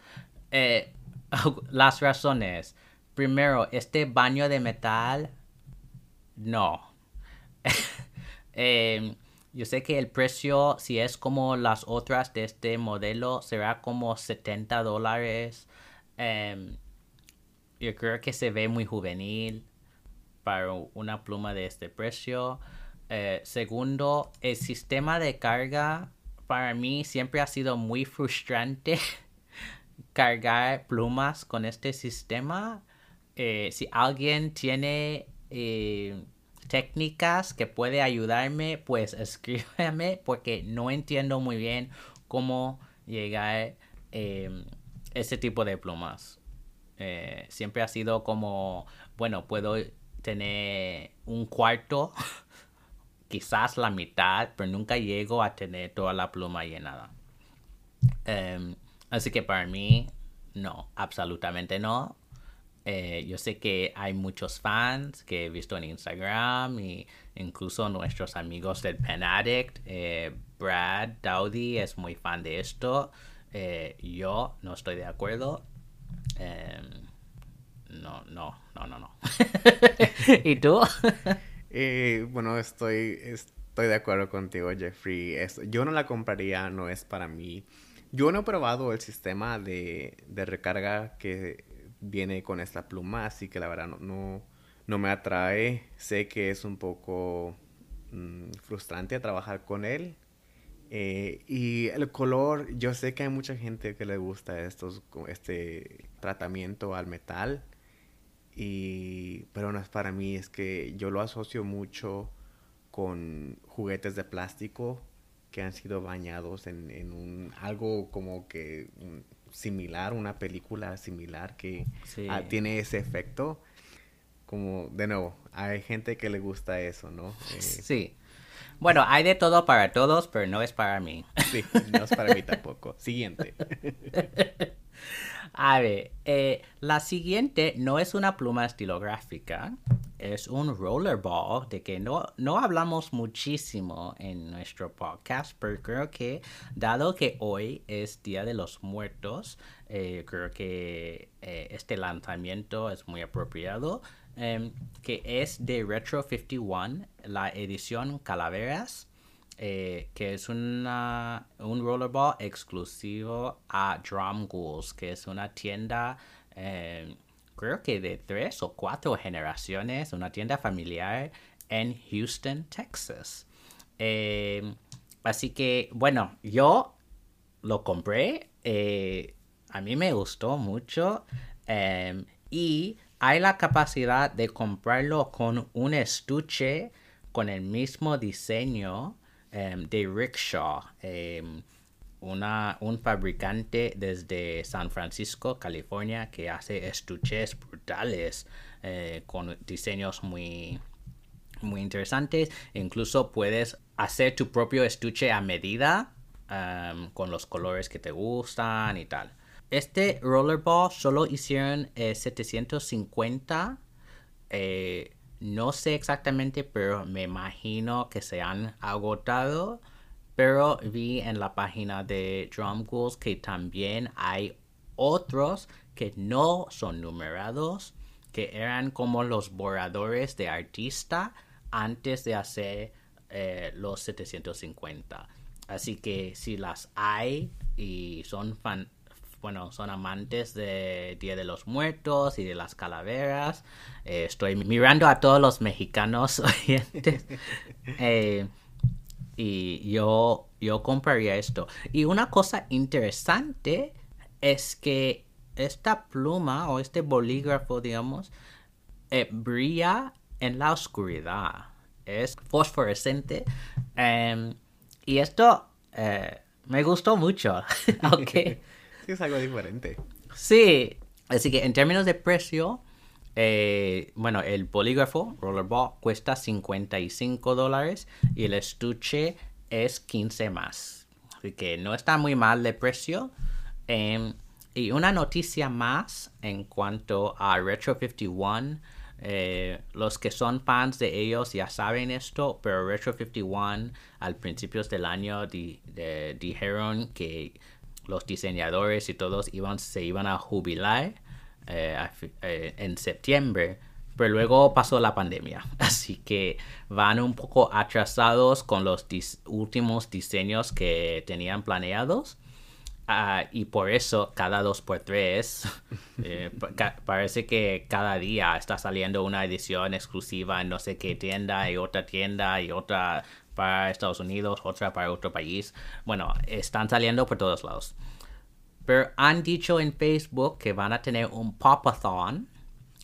Eh, las razones. Primero, este baño de metal, no. Em, yo sé que el precio, si es como las otras de este modelo, será como 70 dólares. Em, yo creo que se ve muy juvenil para una pluma de este precio. Eh, segundo, el sistema de carga para mí siempre ha sido muy frustrante cargar plumas con este sistema. Eh, si alguien tiene eh, técnicas que puede ayudarme, pues escríbeme porque no entiendo muy bien cómo llegar eh, ese tipo de plumas. Eh, siempre ha sido como, bueno, puedo tener un cuarto, quizás la mitad, pero nunca llego a tener toda la pluma llenada. Em, así que para mí, no, absolutamente no. Eh, yo sé que hay muchos fans que he visto en Instagram y incluso nuestros amigos del Pen Addict. Eh, Brad Dowdy es muy fan de esto. Eh, yo no estoy de acuerdo. Em, no, no, no, no, no. ¿Y tú? bueno, estoy, estoy de acuerdo contigo, Jeffrey. yo no la compraría, no es para mí. Yo no he probado el sistema de, de recarga que viene con esta pluma, así que la verdad no, no, me atrae. Sé que es un poco mm, frustrante trabajar con él. Eh, y el color, yo sé que hay mucha gente que le gusta estos, este tratamiento al metal. Y, pero no es para mí, es que yo lo asocio mucho con juguetes de plástico que han sido bañados en, en un algo como que similar, una película similar que ah, tiene ese efecto. Como, de nuevo, hay gente que le gusta eso, ¿no? Eh, sí. Bueno, hay de todo para todos, pero no es para mí. Sí, no es para mí tampoco. Siguiente. A ver, eh, la siguiente no es una pluma estilográfica, es un rollerball de que no, no hablamos muchísimo en nuestro podcast, pero creo que dado que hoy es Día de los Muertos, eh, creo que eh, este lanzamiento es muy apropiado, em, que es de Retro 51, la edición Calaveras. Eh, que es un rollerball exclusivo a Drum Ghouls, que es una tienda em, creo que de tres o cuatro generaciones, una tienda familiar en Houston, Texas. Em, así que, bueno, yo lo compré, eh, a mí me gustó mucho y hay la capacidad de comprarlo con un estuche con el mismo diseño em, de rickshaw una, un fabricante desde San Francisco, California, que hace estuches brutales eh, con diseños muy, muy interesantes. Incluso puedes hacer tu propio estuche a medida um, con los colores que te gustan y tal. Este rollerball solo hicieron 750. Eh, eh, no sé exactamente, pero me imagino que se han agotado. Pero vi en la página de Drum Ghouls que también hay otros que no son numerados, que eran como los borradores de artista antes de hacer eh, los 750. Así que si las hay y son bueno, son amantes de Día de los Muertos y de las calaveras. Eh, estoy mirando a todos los mexicanos oyentes. Eh, y yo, yo compraría esto. Y una cosa interesante es que esta pluma o este bolígrafo, digamos, eh, brilla en la oscuridad. Es fosforescente. Em, y esto me gustó mucho. sí, es algo diferente. Sí. Así que en términos de precio, eh, bueno, el bolígrafo Rollerball cuesta 55 dólares y el estuche es 15 más. Así que no está muy mal de precio. Em, y una noticia más en cuanto a Retro 51. Eh, los que son fans de ellos ya saben esto, pero Retro 51 al principios del año dijeron que los diseñadores y todos iban, se iban a jubilar eh, eh, en septiembre, pero luego pasó la pandemia, así que van un poco atrasados con los últimos diseños que tenían planeados. Ah, y por eso cada dos por tres eh, parece que cada día está saliendo una edición exclusiva en no sé qué tienda y otra tienda y otra para Estados Unidos, otra para otro país. Bueno, están saliendo por todos lados. Pero han dicho en Facebook que van a tener un popathon.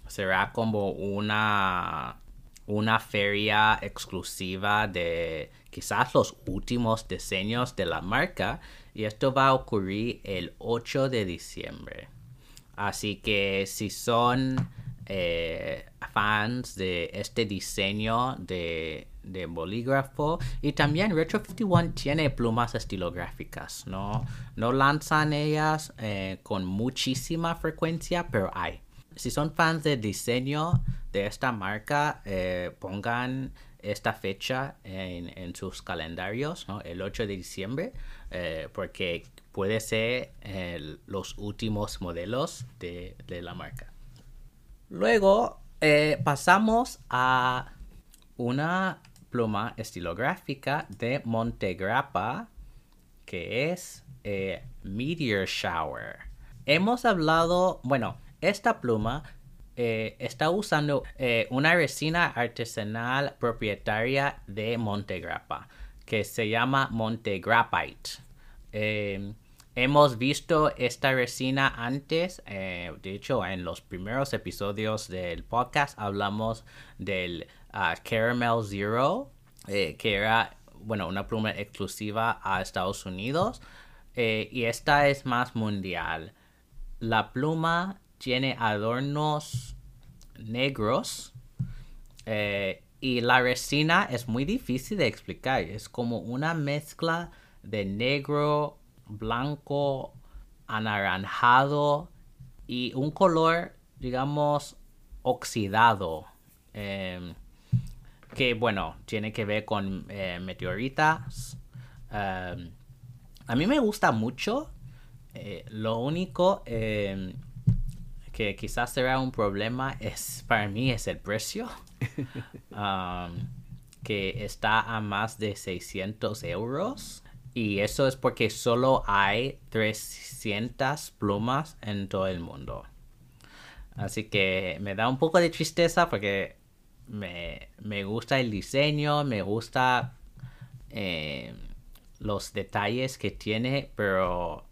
Será como una, una feria exclusiva de quizás los últimos diseños de la marca. Y esto va a ocurrir el 8 de diciembre. Así que si son eh, fans de este diseño de de bolígrafo y también Retro 51 tiene plumas estilográficas, ¿no? No lanzan ellas eh, con muchísima frecuencia, pero hay. Si son fans del diseño de esta marca, eh, pongan esta fecha en, sus calendarios, ¿no? el 8 de diciembre, eh, porque puede ser los últimos modelos de, de la marca. Luego pasamos a una pluma estilográfica de Montegrappa, que es eh, Meteor Shower. Hemos hablado, bueno, esta pluma eh, está usando eh, una resina artesanal propietaria de Montegrappa, que se llama Montegraphite. hemos visto esta resina antes, de hecho en los primeros episodios del podcast hablamos del Caramel Zero, eh, que era, bueno, una pluma exclusiva a Estados Unidos. Eh, y esta es más mundial. La pluma tiene adornos negros. Eh, y la resina es muy difícil de explicar. Es como una mezcla de negro, blanco, anaranjado y un color, digamos, oxidado. Em, que bueno, tiene que ver con eh, meteoritas. Em, a mí me gusta mucho. Eh, lo único em, que quizás será un problema es para mí es el precio. que está a más de 600 euros. Y eso es porque solo hay 300 plumas en todo el mundo. Así que me da un poco de tristeza porque me, gusta el diseño, me gusta eh, los detalles que tiene, pero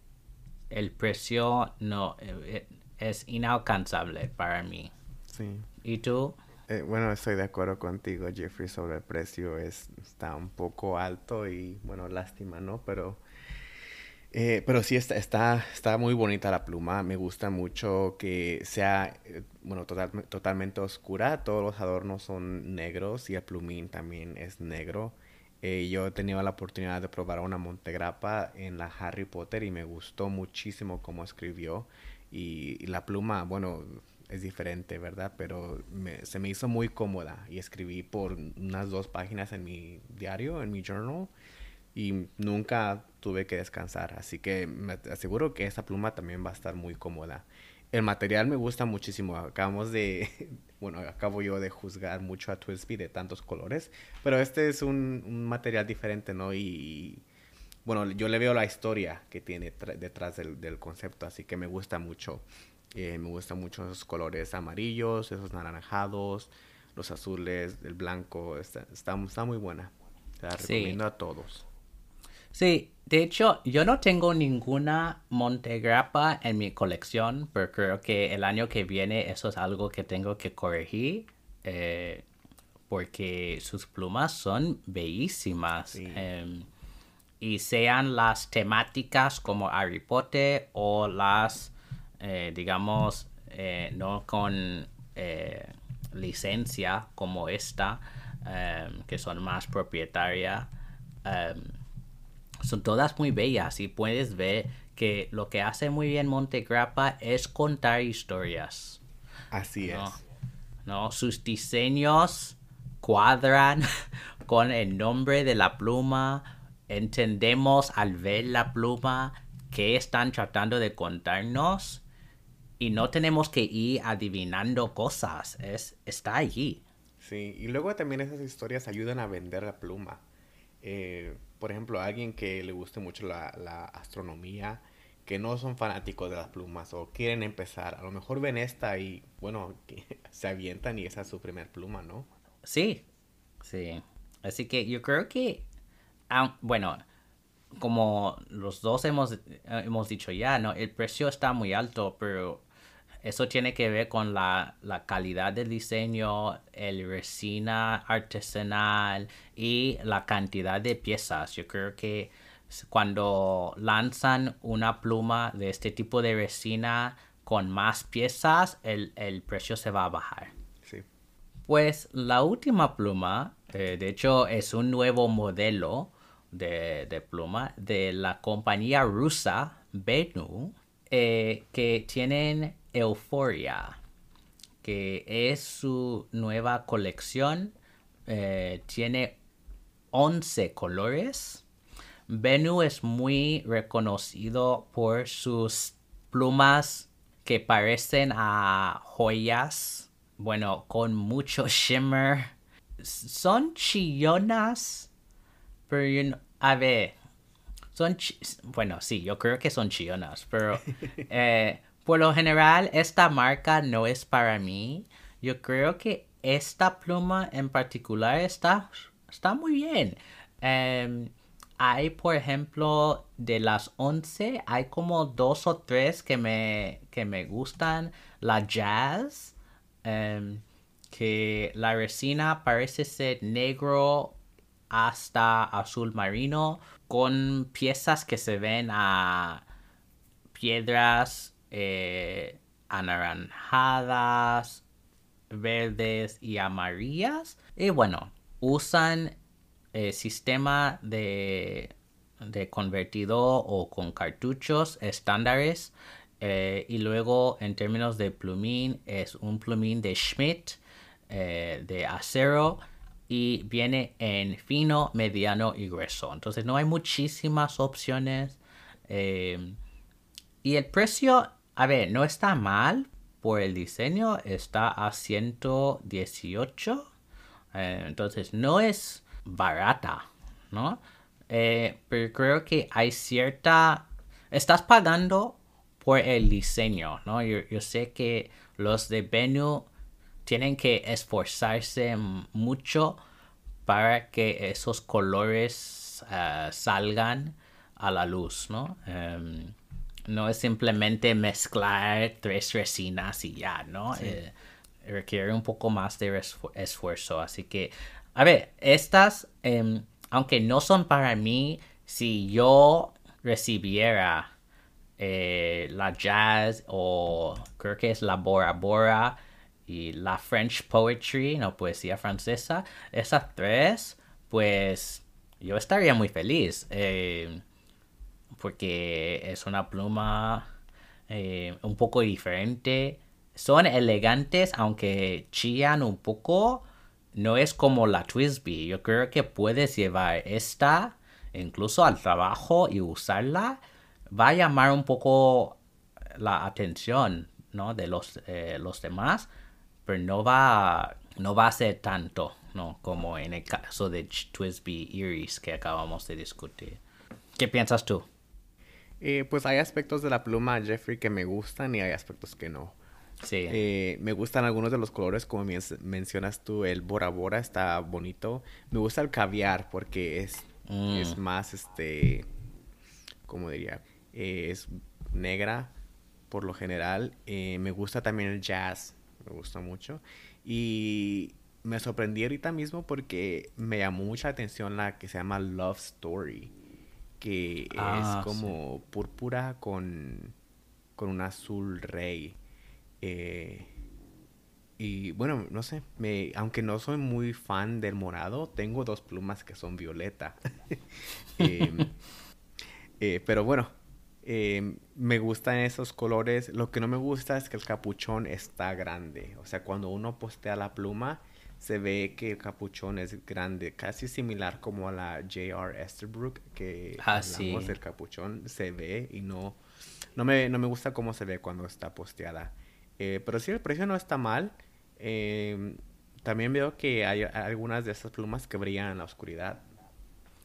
el precio no eh, es inalcanzable para mí. Sí. ¿Y tú? Eh, bueno, estoy de acuerdo contigo, Jeffrey, sobre el precio. Es, está un poco alto y, bueno, lástima, ¿no? Pero eh, pero sí, está, está, está, muy bonita la pluma. Me gusta mucho que sea, eh, bueno, totalmente oscura. Todos los adornos son negros y el plumín también es negro. Eh, yo he tenido la oportunidad de probar una montegrapa en la Harry Potter y me gustó muchísimo cómo escribió. Y, la pluma, bueno, es diferente, ¿verdad? Pero se me hizo muy cómoda y escribí por unas dos páginas en mi diario, en mi journal y nunca tuve que descansar. Así que me aseguro que esa pluma también va a estar muy cómoda. El material me gusta muchísimo. Acabamos de, bueno, acabo yo de juzgar mucho a Twisby de tantos colores, pero este es un, material diferente, ¿no? Y, bueno, yo le veo la historia que tiene detrás del, del, concepto, así que me gusta mucho. Eh, me gustan mucho esos colores amarillos, esos naranjados, los azules, el blanco. Está, está, muy buena. La recomiendo a todos. Sí, de hecho, yo no tengo ninguna Montegrappa en mi colección, pero creo que el año que viene eso es algo que tengo que corregir. Eh, porque sus plumas son bellísimas. Em, y sean las temáticas como Harry Potter o las, eh, digamos, eh, no con eh, licencia como esta, em, que son más propietarias, em, son todas muy bellas y puedes ver que lo que hace muy bien Montegrappa es contar historias. Así es. ¿no? Sus diseños cuadran con el nombre de la pluma, entendemos al ver la pluma qué están tratando de contarnos y no tenemos que ir adivinando cosas, es, está allí. Sí, y luego también esas historias ayudan a vender la pluma. Eh, por ejemplo, alguien que le guste mucho la, la, astronomía, que no son fanáticos de las plumas o quieren empezar, a lo mejor ven esta y, bueno, se avientan y esa es su primer pluma, ¿no? Sí, sí. Así que yo creo que, bueno, como los dos hemos, hemos dicho ya, ¿no? El precio está muy alto, pero eso tiene que ver con la, la, calidad del diseño, el resina artesanal y la cantidad de piezas. Yo creo que cuando lanzan una pluma de este tipo de resina con más piezas, el, el precio se va a bajar. Pues la última pluma, eh, de hecho, es un nuevo modelo de, pluma de la compañía rusa Benu, eh, que tienen Euphoria, que es su nueva colección. Eh, tiene 11 colores. Benu es muy reconocido por sus plumas que parecen a joyas bueno, con mucho shimmer. Son chillonas, pero a ver, son, bueno, sí, yo creo que son chillonas, pero eh, por lo general esta marca no es para mí. Yo creo que esta pluma en particular está, está muy bien. Em, hay, por ejemplo, de las 11, hay como dos o tres que me, que me gustan. La Jazz Em, que la resina parece ser negro hasta azul marino con piezas que se ven a piedras eh, anaranjadas, verdes y amarillas. Y bueno, usan el sistema de, de convertido o con cartuchos estándares eh, y luego en términos de plumín es un plumín de Schmidt eh, de acero y viene en fino, mediano y grueso. Entonces no hay muchísimas opciones. Eh, y el precio, a ver, no está mal por el diseño, está a 118. entonces no es barata, ¿no? pero creo que hay cierta... Estás pagando por el diseño, ¿no? Yo, sé que los de Benu tienen que esforzarse mucho para que esos colores ah, salgan a la luz, ¿no? Em, no es simplemente mezclar tres resinas y ya, ¿no? Eh, requiere un poco más de esfuerzo. Así que, a ver, estas, em, aunque no son para mí, si yo recibiera eh, la jazz o creo que es la Bora Bora y la French Poetry, no poesía francesa, esas tres, pues yo estaría muy feliz eh, porque es una pluma eh, un poco diferente. Son elegantes, aunque chillan un poco. No es como la Twisby. Yo creo que puedes llevar esta incluso al trabajo y usarla va a llamar un poco la atención ¿no? de los, eh, los demás, pero no va, no va a ser tanto ¿no? como en el caso de Twisby Iris que acabamos de discutir. ¿Qué piensas tú? Eh, pues hay aspectos de la pluma Jeffrey que me gustan y hay aspectos que no. Sí. Eh, me gustan algunos de los colores, como mencionas tú, el Bora Bora está bonito. Me gusta el caviar porque es, es Mm. más, este, ¿cómo diría? Eh, es negra por lo general. Eh, me gusta también el jazz, me gusta mucho. Y me sorprendí ahorita mismo porque me llamó mucha atención la que se llama Love Story, que Ah, es como púrpura con, con un azul rey. Eh, y bueno, no sé, me, aunque no soy muy fan del morado, tengo dos plumas que son violeta. Em, eh, pero bueno, me gustan esos colores. Lo que no me gusta es que el capuchón está grande. O sea, cuando uno postea la pluma, se ve que el capuchón es grande, casi similar como a la J.R. Esterbrook, que Ah, hablamos sí. del capuchón, se ve y no, no me, no me gusta cómo se ve cuando está posteada. Eh, pero sí, el precio no está mal. Em, también veo que hay algunas de estas plumas que brillan en la oscuridad.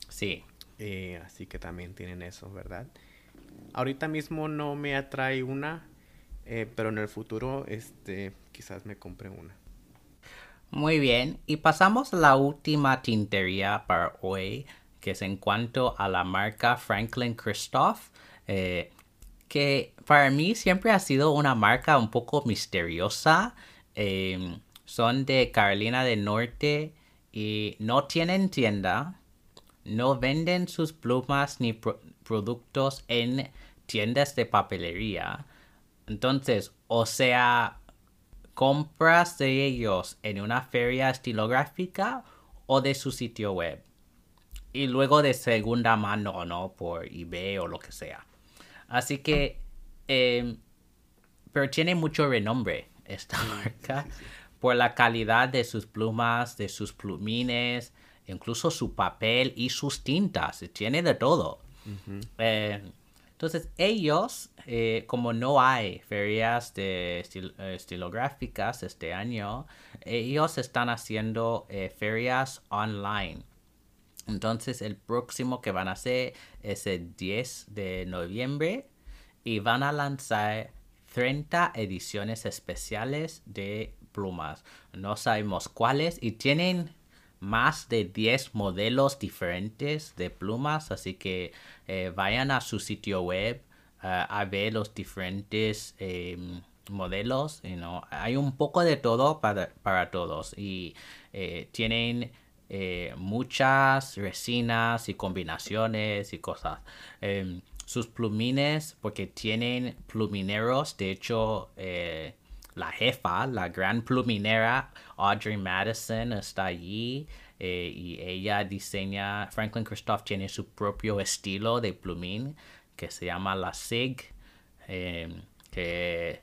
Sí. Eh, así que también tienen eso, ¿verdad? Ahorita mismo no me atrae una, eh, pero en el futuro, este, quizás me compre una. Muy bien, y pasamos la última tintería para hoy, que es en cuanto a la marca Franklin Christoph, eh, que para mí siempre ha sido una marca un poco misteriosa. eh, son de Carolina del Norte y no tienen tienda, no venden sus plumas ni pro- productos en tiendas de papelería. Entonces, o sea, compras de ellos en una feria estilográfica o de su sitio web. Y luego de segunda mano, ¿no? Por eBay o lo que sea. Así que, eh, pero tiene mucho renombre esta marca por la calidad de sus plumas, de sus plumines, incluso su papel y sus tintas. Tiene de todo. Eh, entonces ellos, eh, como no hay ferias de eh, estilográficas este año, ellos están haciendo eh, ferias online. Entonces el próximo que van a hacer es el 10 de noviembre y van a lanzar 30 ediciones especiales de plumas. No sabemos cuáles y tienen más de 10 modelos diferentes de plumas, así que eh, vayan a su sitio web uh, a ver los diferentes eh, modelos. Hay un poco de todo para, para todos y eh, tienen eh, muchas resinas y combinaciones y cosas. Em, sus plumines, porque tienen plumineros, de hecho, eh, la jefa, la gran pluminera, Audrey Madison, está allí. eh, y ella diseña, Franklin Christoph tiene su propio estilo de plumín que se llama la SIG, eh, que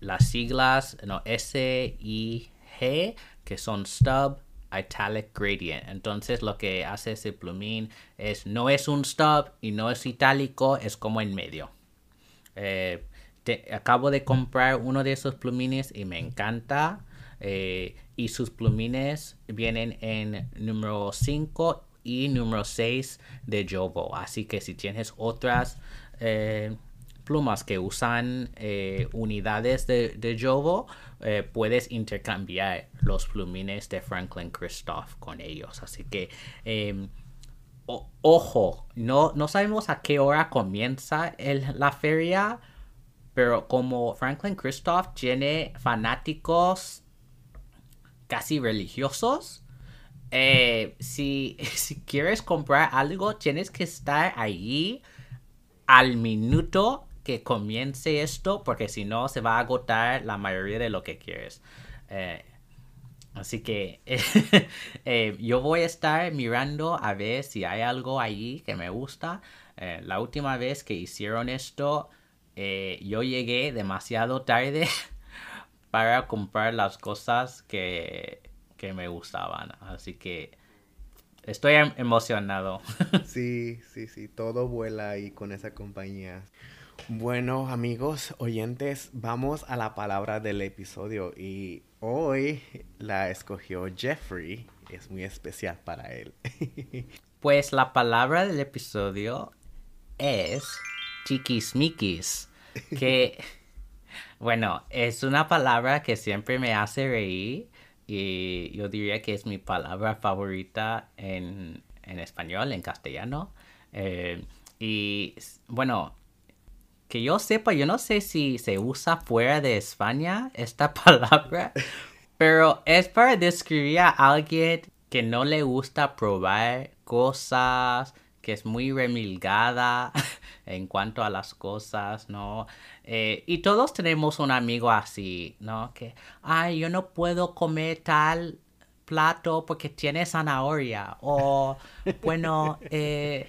las siglas, no, S-I-G, que son Stub Italic Gradient. Entonces lo que hace ese plumín es, no es un stub y no es itálico, es como en medio. Eh, te- acabo de comprar uno de esos plumines y me encanta. eh, y sus plumines vienen en número 5 y número 6 de Jovo. Así que si tienes otras eh, plumas que usan eh, unidades de, de puedes intercambiar los plumines de Franklin Christoph con ellos. Así que em, ojo, no, no sabemos a qué hora comienza la feria, pero como Franklin Christoph tiene fanáticos casi religiosos, eh, si, si quieres comprar algo, tienes que estar allí al minuto que comience esto, porque si no se va a agotar la mayoría de lo que quieres. Eh, Así que eh, yo voy a estar mirando a ver si hay algo allí que me gusta. Eh, la última vez que hicieron esto, eh, yo llegué demasiado tarde para comprar las cosas que, que me gustaban. Así que estoy em- emocionado. Sí, sí, sí, todo vuela ahí con esa compañía. Bueno, amigos, oyentes, vamos a la palabra del episodio y hoy la escogió Jeffrey. Es muy especial para él. Pues la palabra del episodio es chiquismiquis, que, bueno, es una palabra que siempre me hace reír y yo diría que es mi palabra favorita en, español, en castellano. Eh, y bueno, que yo sepa, yo no sé si se usa fuera de España esta palabra, pero es para describir a alguien que no le gusta probar cosas, que es muy remilgada en cuanto a las cosas, ¿no? Eh, y todos tenemos un amigo así, ¿no? Que, ay, yo no puedo comer tal plato porque tiene zanahoria. O, bueno, eh,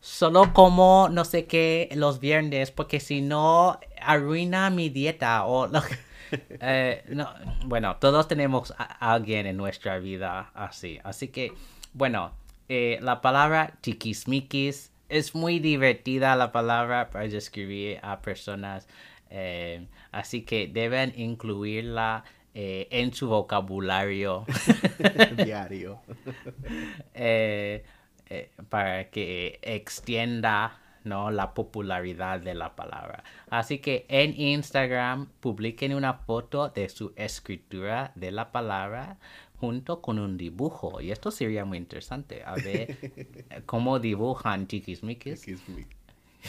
solo como no sé qué los viernes porque si no arruina mi dieta o eh, no, bueno todos tenemos a alguien en nuestra vida así así que bueno eh, la palabra tiquismiquis es muy divertida la palabra para describir a personas eh, así que deben incluirla en su vocabulario diario eh, para que extienda ¿no? la popularidad de la palabra. Así que en Instagram publiquen una foto de su escritura de la palabra junto con un dibujo. Y esto sería muy interesante. A ver cómo dibujan chiquismiquis.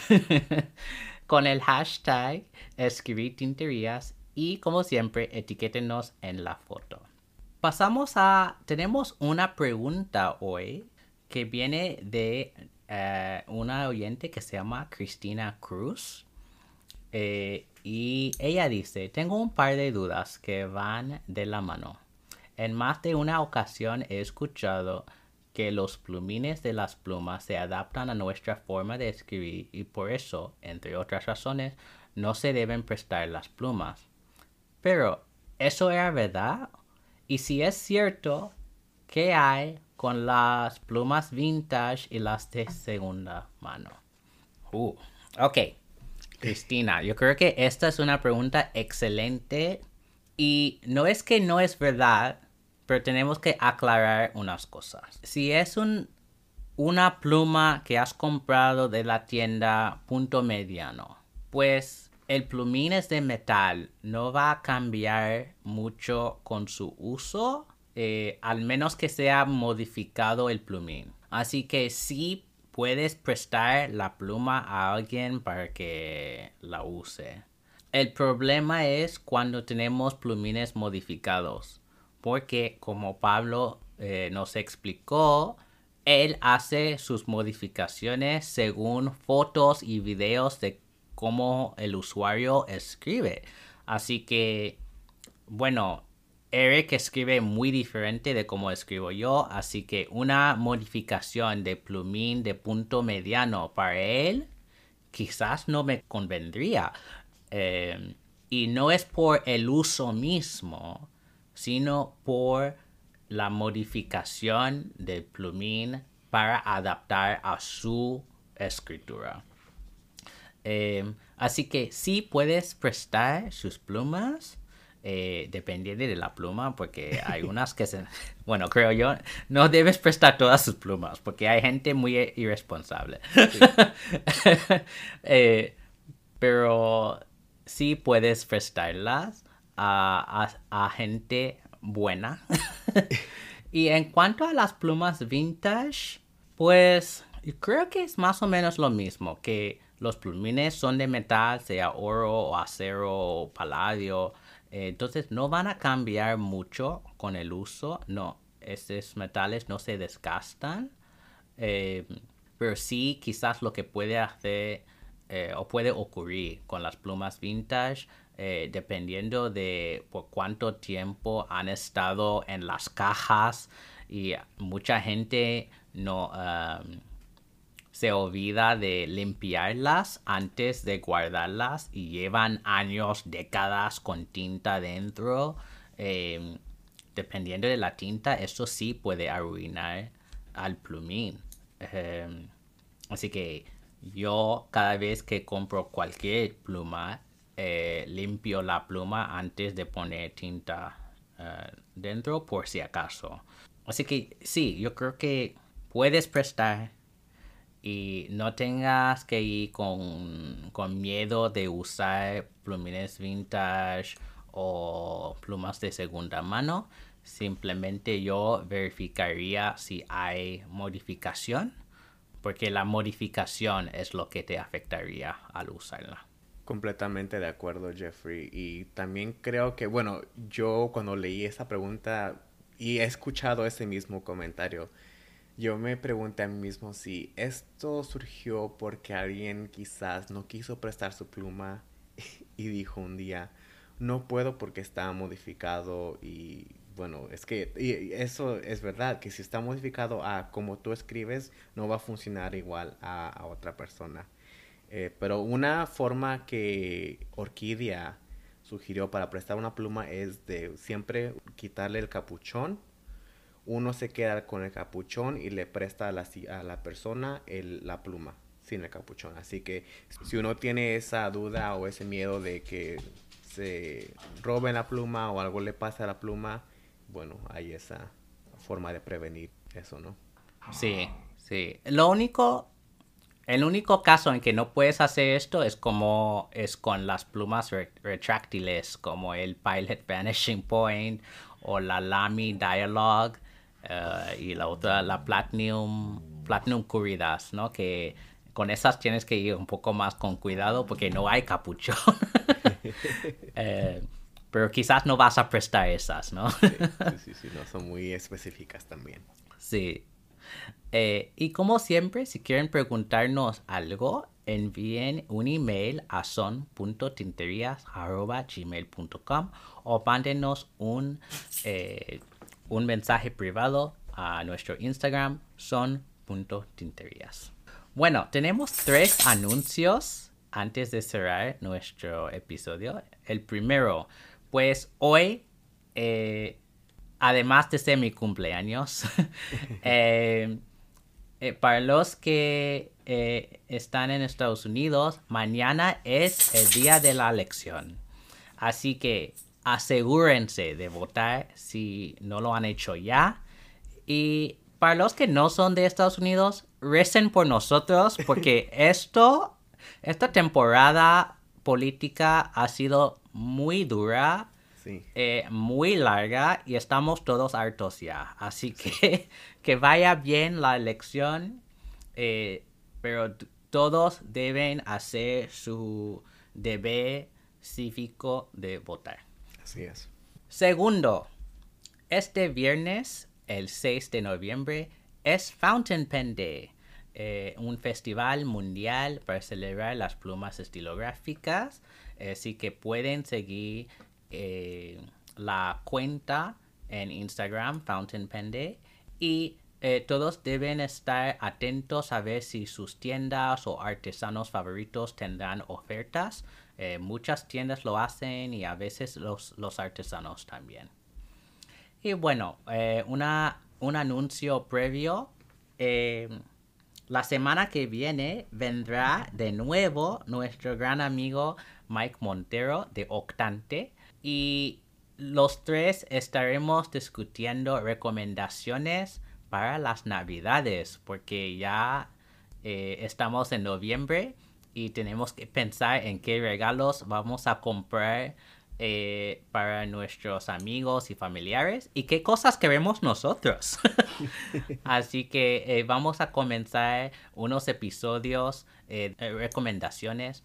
con el hashtag escribir tinterías y como siempre etiquétenos en la foto. Pasamos a... Tenemos una pregunta hoy que viene de eh, una oyente que se llama Cristina Cruz. Eh, y ella dice, tengo un par de dudas que van de la mano. En más de una ocasión he escuchado que los plumines de las plumas se adaptan a nuestra forma de escribir y por eso, entre otras razones, no se deben prestar las plumas. Pero, ¿eso era verdad? Y si es cierto, ¿qué hay con las plumas vintage y las de segunda mano. Uh, ok, Cristina, yo creo que esta es una pregunta excelente y no es que no es verdad, pero tenemos que aclarar unas cosas. Si es un, una pluma que has comprado de la tienda punto mediano, pues el plumín es de metal, no va a cambiar mucho con su uso eh, al menos que sea modificado el plumín. Así que sí puedes prestar la pluma a alguien para que la use. El problema es cuando tenemos plumines modificados, porque como Pablo eh, nos explicó, él hace sus modificaciones según fotos y videos de cómo el usuario escribe. Así que, bueno, Eric escribe muy diferente de cómo escribo yo, así que una modificación de plumín de punto mediano para él quizás no me convendría. Em, y no es por el uso mismo, sino por la modificación del plumín para adaptar a su escritura. Em, así que sí puedes prestar sus plumas eh, dependiendo de la pluma, porque hay unas que se... Bueno, creo yo, no debes prestar todas sus plumas, porque hay gente muy irresponsable. Eh, pero sí puedes prestarlas a, gente buena. y en cuanto a las plumas vintage, pues creo que es más o menos lo mismo, que los plumines son de metal, sea oro o acero o paladio. Entonces no van a cambiar mucho con el uso, no, estos metales no se desgastan, eh, pero sí quizás lo que puede hacer eh, o puede ocurrir con las plumas vintage, eh, dependiendo de por cuánto tiempo han estado en las cajas y mucha gente no se olvida de limpiarlas antes de guardarlas y llevan años, décadas con tinta dentro. Em, dependiendo de la tinta, eso sí puede arruinar al plumín. Em, así que yo cada vez que compro cualquier pluma, eh, limpio la pluma antes de poner tinta eh, dentro por si acaso. Así que sí, yo creo que puedes prestar y no tengas que ir con, con miedo de usar plumines vintage o plumas de segunda mano. Simplemente yo verificaría si hay modificación, porque la modificación es lo que te afectaría al usarla. Completamente de acuerdo, Jeffrey. Y también creo que, bueno, yo cuando leí esa pregunta y he escuchado ese mismo comentario, yo me pregunté a mí mismo si esto surgió porque alguien quizás no quiso prestar su pluma y dijo un día, no puedo porque está modificado y bueno, es que eso es verdad, que si está modificado a como tú escribes, no va a funcionar igual a, otra persona. Eh, pero una forma que Orquídea sugirió para prestar una pluma es de siempre quitarle el capuchón. Uno se queda con el capuchón y le presta a la, a la persona el, la pluma sin el capuchón. Así que si uno tiene esa duda o ese miedo de que se roben la pluma o algo le pase a la pluma, bueno, hay esa forma de prevenir eso, ¿no? Sí, sí. Lo único, el único caso en que no puedes hacer esto es como es con las plumas retráctiles, como el Pilot Vanishing Point o la Lamy Dialogue eh, y la otra, la Platinum, Platinum Curidas, ¿no? Que con esas tienes que ir un poco más con cuidado porque no hay capuchón. Eh, pero quizás no vas a prestar esas, ¿no? sí, sí, sí, no son muy específicas también. Sí. Eh, y como siempre, si quieren preguntarnos algo, envíen un email a son.tinterías.gmail.com o mándenos un, eh, un mensaje privado a nuestro Instagram son.tinterías. Bueno, tenemos tres anuncios antes de cerrar nuestro episodio. El primero, pues hoy, eh, además de ser mi cumpleaños, eh, eh, para los que están en Estados Unidos, mañana es el día de la elección. Así que asegúrense de votar si no lo han hecho ya. Y para los que no son de Estados Unidos, recen por nosotros porque esto, esta temporada política ha sido muy dura, eh, muy larga y estamos todos hartos ya. Así que que vaya bien la elección, eh, pero todos deben hacer su deber cívico de votar. Así es. Segundo, este viernes, el 6 de noviembre, es Fountain Pen Day. Eh, un festival mundial para celebrar las plumas estilográficas. Así que pueden seguir eh, la cuenta en Instagram, Fountain Pen Day. Y eh, todos deben estar atentos a ver si sus tiendas o artesanos favoritos tendrán ofertas. muchas tiendas lo hacen y a veces los, los artesanos también. Y bueno, una, un anuncio previo. La semana que viene vendrá de nuevo nuestro gran amigo Mike Montero de Octante y los tres estaremos discutiendo recomendaciones para las navidades porque ya eh, estamos en noviembre y tenemos que pensar en qué regalos vamos a comprar eh, para nuestros amigos y familiares y qué cosas queremos nosotros. Así que eh, vamos a comenzar unos episodios, recomendaciones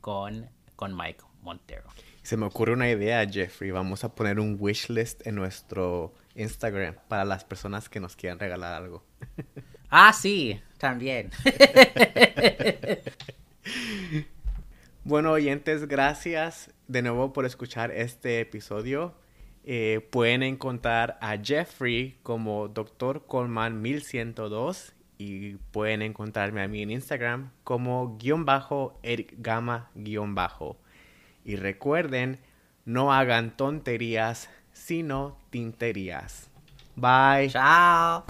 con, con Mike Montero. Se me ocurre una idea, Jeffrey. Vamos a poner un wish list en nuestro Instagram para las personas que nos quieran regalar algo. ah, sí, también. Bueno, oyentes, gracias de nuevo por escuchar este episodio. Eh, pueden encontrar a Jeffrey como Dr. Coleman 1102 y pueden encontrarme a mí en Instagram como guion bajo Eric Gama guion bajo. Y recuerden, no hagan tonterías, sino tinterías. Bye. Chao.